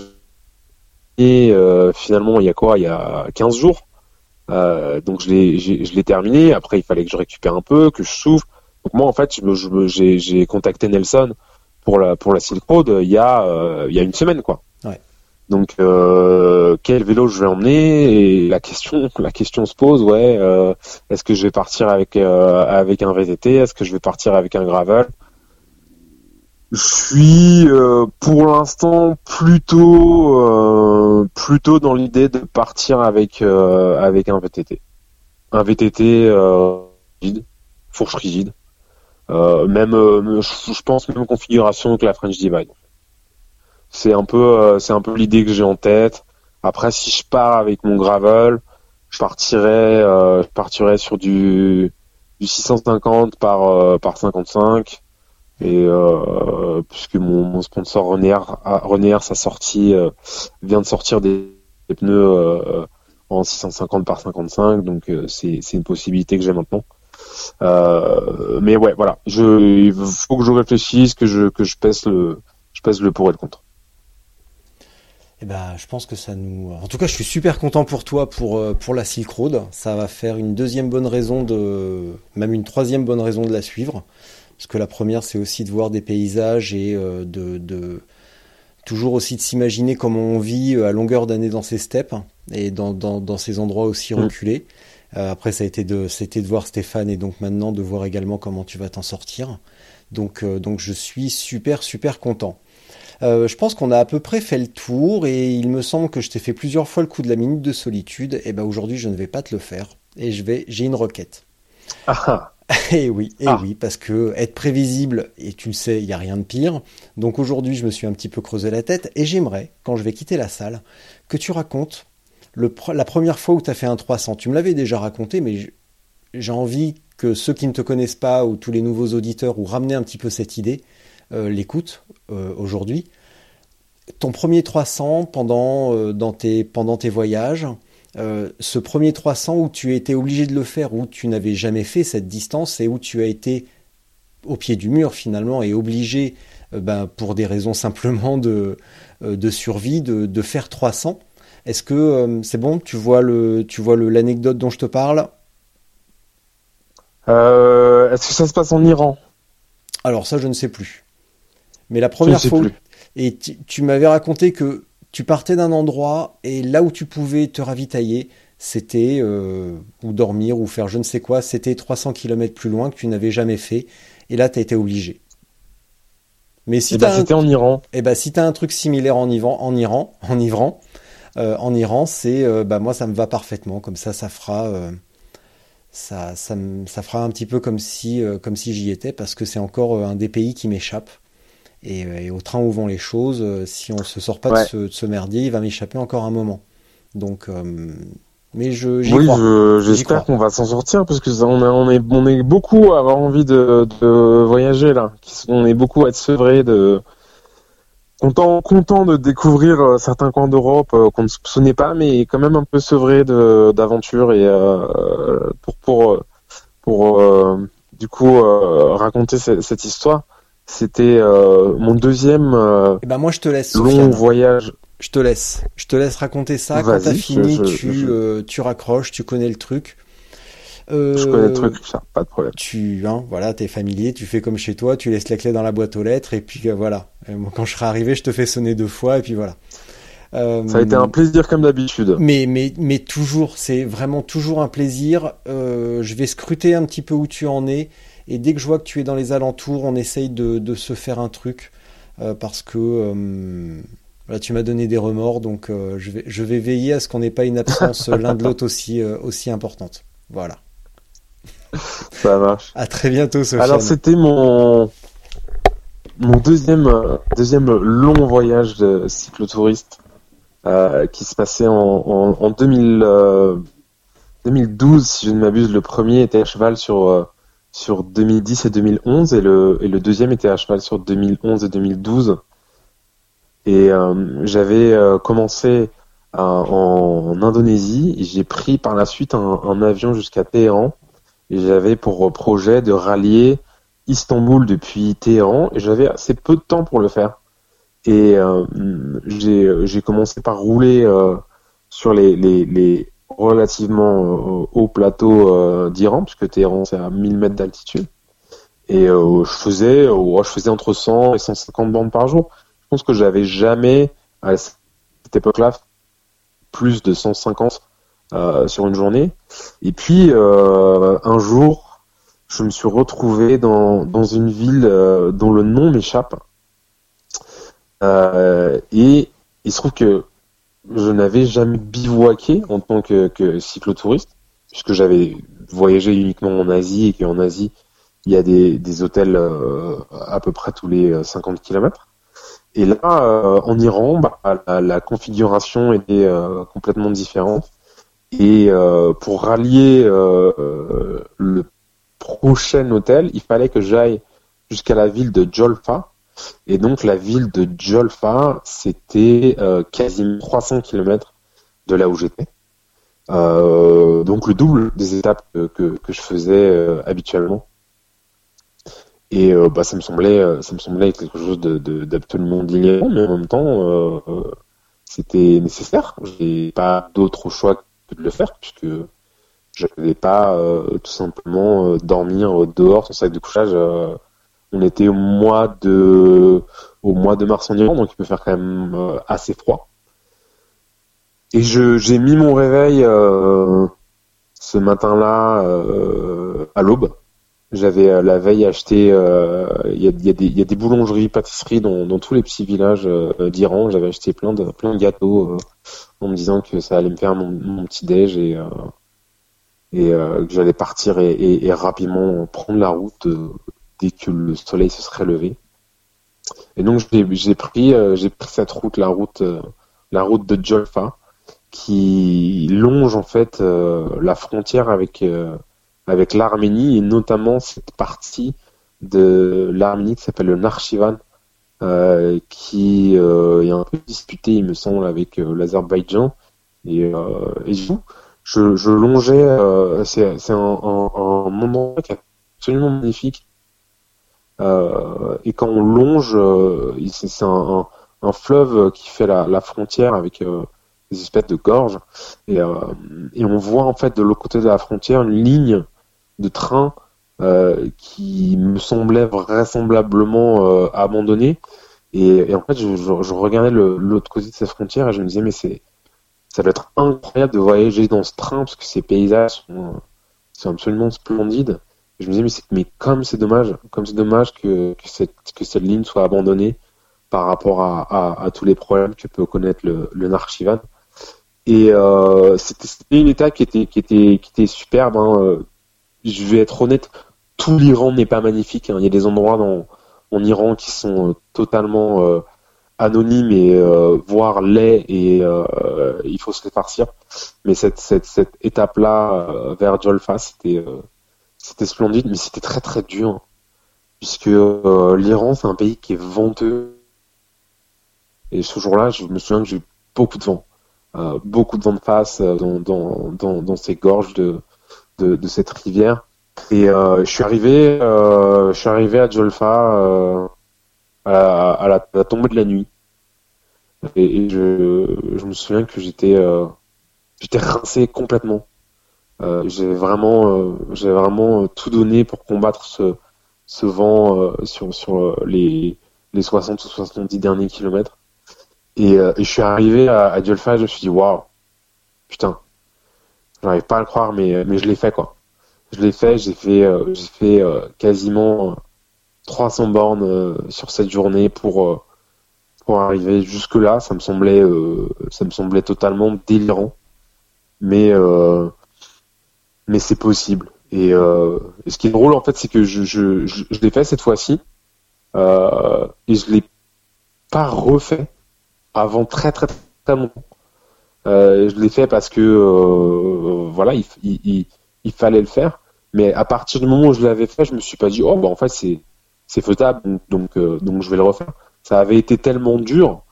Speaker 2: et euh, finalement, il y a quoi? Il y a 15 jours. Euh, donc, je l'ai, je l'ai terminé. Après, il fallait que je récupère un peu, que je souffle. Donc moi, en fait, j'ai contacté Nelson pour la pour la Silk Road il y a euh, il y a une semaine quoi. Ouais. Donc euh, quel vélo je vais emmener et la question la question se pose ouais euh, est-ce que je vais partir avec euh, avec un VTT est-ce que je vais partir avec un gravel? Je suis euh, pour l'instant plutôt plutôt dans l'idée de partir avec avec un VTT un VTT rigide fourche rigide euh, même, euh, je pense même configuration que la French Divide. C'est un peu, euh, c'est un peu l'idée que j'ai en tête. Après, si je pars avec mon gravel, je partirais, je partirais sur du, du 650 par par 55 et puisque mon, sponsor René René sa sortie vient de sortir des, pneus en 650 par 55 donc c'est une possibilité que j'ai maintenant euh, mais ouais, voilà. Je, il faut que je réfléchisse, que je, que je pèse le, je pèse le pour et le contre.
Speaker 1: Eh ben, je pense que ça nous. En tout cas, je suis super content pour toi pour euh, pour la Silk Road. Ça va faire une deuxième bonne raison de, même une troisième bonne raison de la suivre, parce que la première, c'est aussi de voir des paysages et euh, de, de toujours aussi de s'imaginer comment on vit à longueur d'année dans ces steppes et dans, dans, dans ces endroits aussi mm. reculés. Euh, après, ça a été de, c'était de voir Stéphane et donc maintenant de voir également comment tu vas t'en sortir. Donc, euh, donc je suis super, super content. Euh, je pense qu'on a à peu près fait le tour et il me semble que je t'ai fait plusieurs fois le coup de la minute de solitude. Et ben aujourd'hui, je ne vais pas te le faire et je vais, j'ai une requête. Ah. ah. Et oui, et ah. oui, parce que être prévisible, et tu le sais, il n'y a rien de pire. Donc aujourd'hui, je me suis un petit peu creusé la tête et j'aimerais, quand je vais quitter la salle, que tu racontes la première fois où tu as fait un 300, tu me l'avais déjà raconté, mais j'ai envie que ceux qui ne te connaissent pas ou tous les nouveaux auditeurs ou ramener un petit peu cette idée euh, l'écoutent euh, aujourd'hui. Ton premier 300 pendant, euh, tes, pendant tes voyages, ce premier 300 où tu étais obligé de le faire, où tu n'avais jamais fait cette distance et où tu as été au pied du mur finalement et obligé, ben, pour des raisons simplement de, de survie, de, de faire 300. Est-ce que euh, c'est bon Tu vois le, tu vois l'anecdote dont je te parle?
Speaker 2: Euh, Est-ce que ça se passe en Iran?
Speaker 1: Alors ça, je ne sais plus. Mais la première fois, et tu m'avais raconté que tu partais d'un endroit et là où tu pouvais te ravitailler, c'était euh, ou dormir ou faire je ne sais quoi, c'était 300 km plus loin que tu n'avais jamais fait. Et là, tu as été obligé.
Speaker 2: Mais si eh ben, c'était en Iran.
Speaker 1: Et eh ben si tu as un truc similaire en, Iran, en Iran, en Iran, en Iran, c'est euh, bah moi ça me va parfaitement. Comme ça, ça fera euh, ça, ça, ça, fera un petit peu comme si comme si j'y étais parce que c'est encore un des pays qui m'échappe. Et, au train où vont les choses, si on se sort pas de, ce, merdier, il va m'échapper encore un moment. Donc, mais je,
Speaker 2: oui, j'espère qu'on va s'en sortir parce que on, on, est, on est beaucoup à avoir envie de, de voyager là. On est beaucoup à être sevré de, content, content de découvrir euh, certains coins d'Europe euh, qu'on ne soupçonnait pas, mais quand même un peu sevré d'aventure et euh, pour pour pour du coup euh, raconter cette, histoire. C'était euh, mon deuxième euh,
Speaker 1: Eh ben moi je te laisse.
Speaker 2: long voyage.
Speaker 1: Je te laisse. Je te laisse raconter ça. Quand t'as fini,
Speaker 2: je-
Speaker 1: tu,
Speaker 2: je-
Speaker 1: euh, tu raccroches, tu connais le truc. Euh,
Speaker 2: Je connais le truc, ça, pas de problème.
Speaker 1: Tu, hein, voilà, t'es familier, tu fais comme chez toi, tu laisses la clé dans la boîte aux lettres et puis euh, voilà. Et moi, quand je serai arrivé, je te fais sonner deux fois et puis voilà. Euh,
Speaker 2: Ça a été un plaisir comme d'habitude.
Speaker 1: mais, mais, mais toujours, c'est vraiment toujours un plaisir. Euh, je vais scruter un petit peu où tu en es. Et dès que je vois que tu es dans les alentours, on essaye de, de se faire un truc. parce que euh, là, tu m'as donné des remords. Donc, euh, je, vais, je vais veiller à ce qu'on n'ait pas une absence l'un de l'autre aussi, euh, aussi importante. Voilà.
Speaker 2: Ça marche.
Speaker 1: À très bientôt, Sofiane.
Speaker 2: Alors c'était mon mon deuxième deuxième long voyage de cyclotouriste euh, qui se passait en, en, en 2000, euh, 2012 si je ne m'abuse. Le premier était à cheval sur euh, sur 2010 et 2011 et le et le deuxième était à cheval sur 2011 et 2012. Et euh, j'avais euh, commencé à- en, en Indonésie et j'ai pris par la suite un, un avion jusqu'à Téhéran j'avais pour projet de rallier Istanbul depuis Téhéran et j'avais assez peu de temps pour le faire. Et euh, j'ai j'ai commencé par rouler euh, sur les, relativement euh, hauts plateaux euh, d'Iran, puisque Téhéran c'est à 1000 mètres d'altitude. Et euh, je faisais euh, je faisais entre 100 et 150 bandes par jour. Je pense que j'avais jamais à cette époque-là plus de 150 euh, sur une journée. Et puis euh, un jour, je me suis retrouvé dans, une ville euh, dont le nom m'échappe. Et il se trouve que je n'avais jamais bivouaqué en tant que, cyclotouriste, puisque j'avais voyagé uniquement en Asie et qu'en Asie, il y a des, hôtels à peu près tous les 50 km. Et là, en Iran, bah, la, configuration était complètement différente. Et euh, pour rallier euh, le prochain hôtel, il fallait que j'aille jusqu'à la ville de Jolfa. Et donc la ville de Jolfa, c'était euh, quasiment 300 km de là où j'étais. Donc le double des étapes que, que, je faisais habituellement. Et bah, ça me semblait, ça me semblait quelque chose de, de, d'absolument délirant, mais en même temps, c'était nécessaire. J'ai pas d'autre choix de le faire, puisque je n'allais pas euh, tout simplement euh, dormir dehors sans sac de couchage. euh, on était au mois de au mois de mars en Iran, donc il peut faire quand même assez froid. Et j'ai mis mon réveil ce matin-là à l'aube. J'avais euh, la veille acheté, euh, il y, a, des- boulangeries, pâtisseries dans, tous les petits villages euh, d'Iran. J'avais acheté plein de gâteaux en me disant que ça allait me faire mon, petit déj et et que j'allais partir et, rapidement prendre la route dès que le soleil se serait levé. Et donc j'ai pris cette route, la route la route de Jolfa, qui longe en fait la frontière avec avec l'Arménie et notamment cette partie de l'Arménie qui s'appelle le Nakhchivan, euh, qui euh, est un peu disputé, il me semble, avec euh, l'Azerbaïdjan. Et, et je, je longeais, c'est un, un, endroit qui est absolument magnifique. Et quand on longe, c'est un, fleuve qui fait la, la frontière avec des espèces de gorges. Et, et on voit en fait de l'autre côté de la frontière une ligne de train euh, qui me semblait vraisemblablement euh, abandonnée. Et, en fait, je, regardais l'autre côté de cette frontière et je me disais, mais ça doit être incroyable de voyager dans ce train parce que ces paysages sont, absolument splendides. Et je me disais, mais, mais comme c'est dommage, comme c'est dommage que, que, cette, que cette ligne soit abandonnée par rapport à, tous les problèmes que peut connaître le, le Nakhchivan. Et euh, c'était c'était une étape qui était, qui était, qui était superbe. hein. Je vais être honnête, tout l'Iran n'est pas magnifique. hein. Il y a des endroits dans, en Iran qui sont euh, totalement euh, anonymes et euh, voire laids et il faut se répartir. Mais cette, étape-là vers Jolfa, c'était splendide, mais c'était très très dur. hein. Puisque l'Iran, c'est un pays qui est venteux. Et ce jour-là, je me souviens que j'ai eu beaucoup de vent. Beaucoup de vent de face dans ces gorges de, de, cette rivière. Et je suis arrivé, je suis arrivé à Jolfa à, la, tombée de la nuit. Et, je, je, me souviens que j'étais j'étais rincé complètement. Euh, j'ai vraiment, j'ai vraiment tout donné pour combattre ce, ce vent sur, sur les, les 60 ou 70 derniers kilomètres. Et, je suis arrivé à, à je me suis dit, waouh, putain, j'arrive pas à le croire, mais, mais je l'ai fait, quoi. Je l'ai fait, j'ai fait, euh, euh, quasiment 300 bornes euh, sur cette journée pour, arriver jusque là. Ça me semblait, totalement délirant. Mais, c'est possible. Et, et, ce qui est drôle, en fait, c'est que je, je, je, je l'ai fait cette fois-ci. et je l'ai pas refait avant très très très longtemps. Euh, je l'ai fait parce que euh, voilà, il, fallait le faire. Mais à partir du moment où je l'avais fait, je me suis pas dit oh bah en fait c'est c'est faisable donc euh, donc je vais le refaire. Ça avait été tellement dur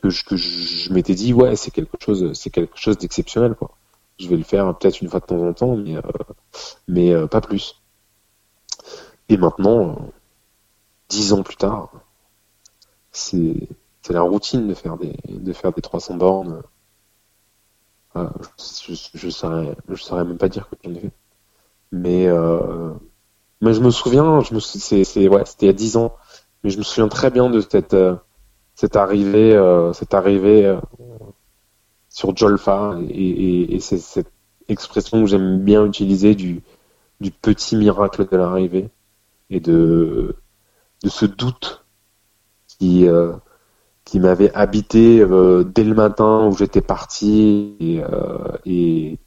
Speaker 2: que je, m'étais dit ouais c'est quelque chose c'est quelque chose d'exceptionnel quoi. Je vais le faire peut-être une fois de temps en temps mais mais pas plus. Et maintenant dix ans plus tard c'est c'est la routine de faire des de faire des 300 bornes je, je, saurais, je même pas dire que j'en ai fait. Mais, euh, mais je me souviens, je me, c'est, c'est, ouais, c'était il y a 10 ans, mais je me souviens très bien de cette, euh, cette arrivée, euh, cette arrivée sur Jolfa et, et, c'est cette expression que j'aime bien utiliser du, du petit miracle de l'arrivée et de, de ce doute qui, qui m'avait habité euh, dès le matin où j'étais parti et, euh, et,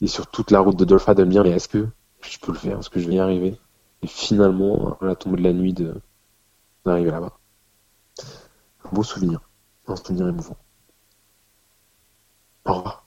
Speaker 2: et, sur toute la route de Dolpha de me dire mais est-ce que je peux le faire, est-ce que je vais y arriver? Et finalement, à la tombée de la nuit, de d'arriver là-bas. Un beau souvenir, un souvenir émouvant. Au revoir.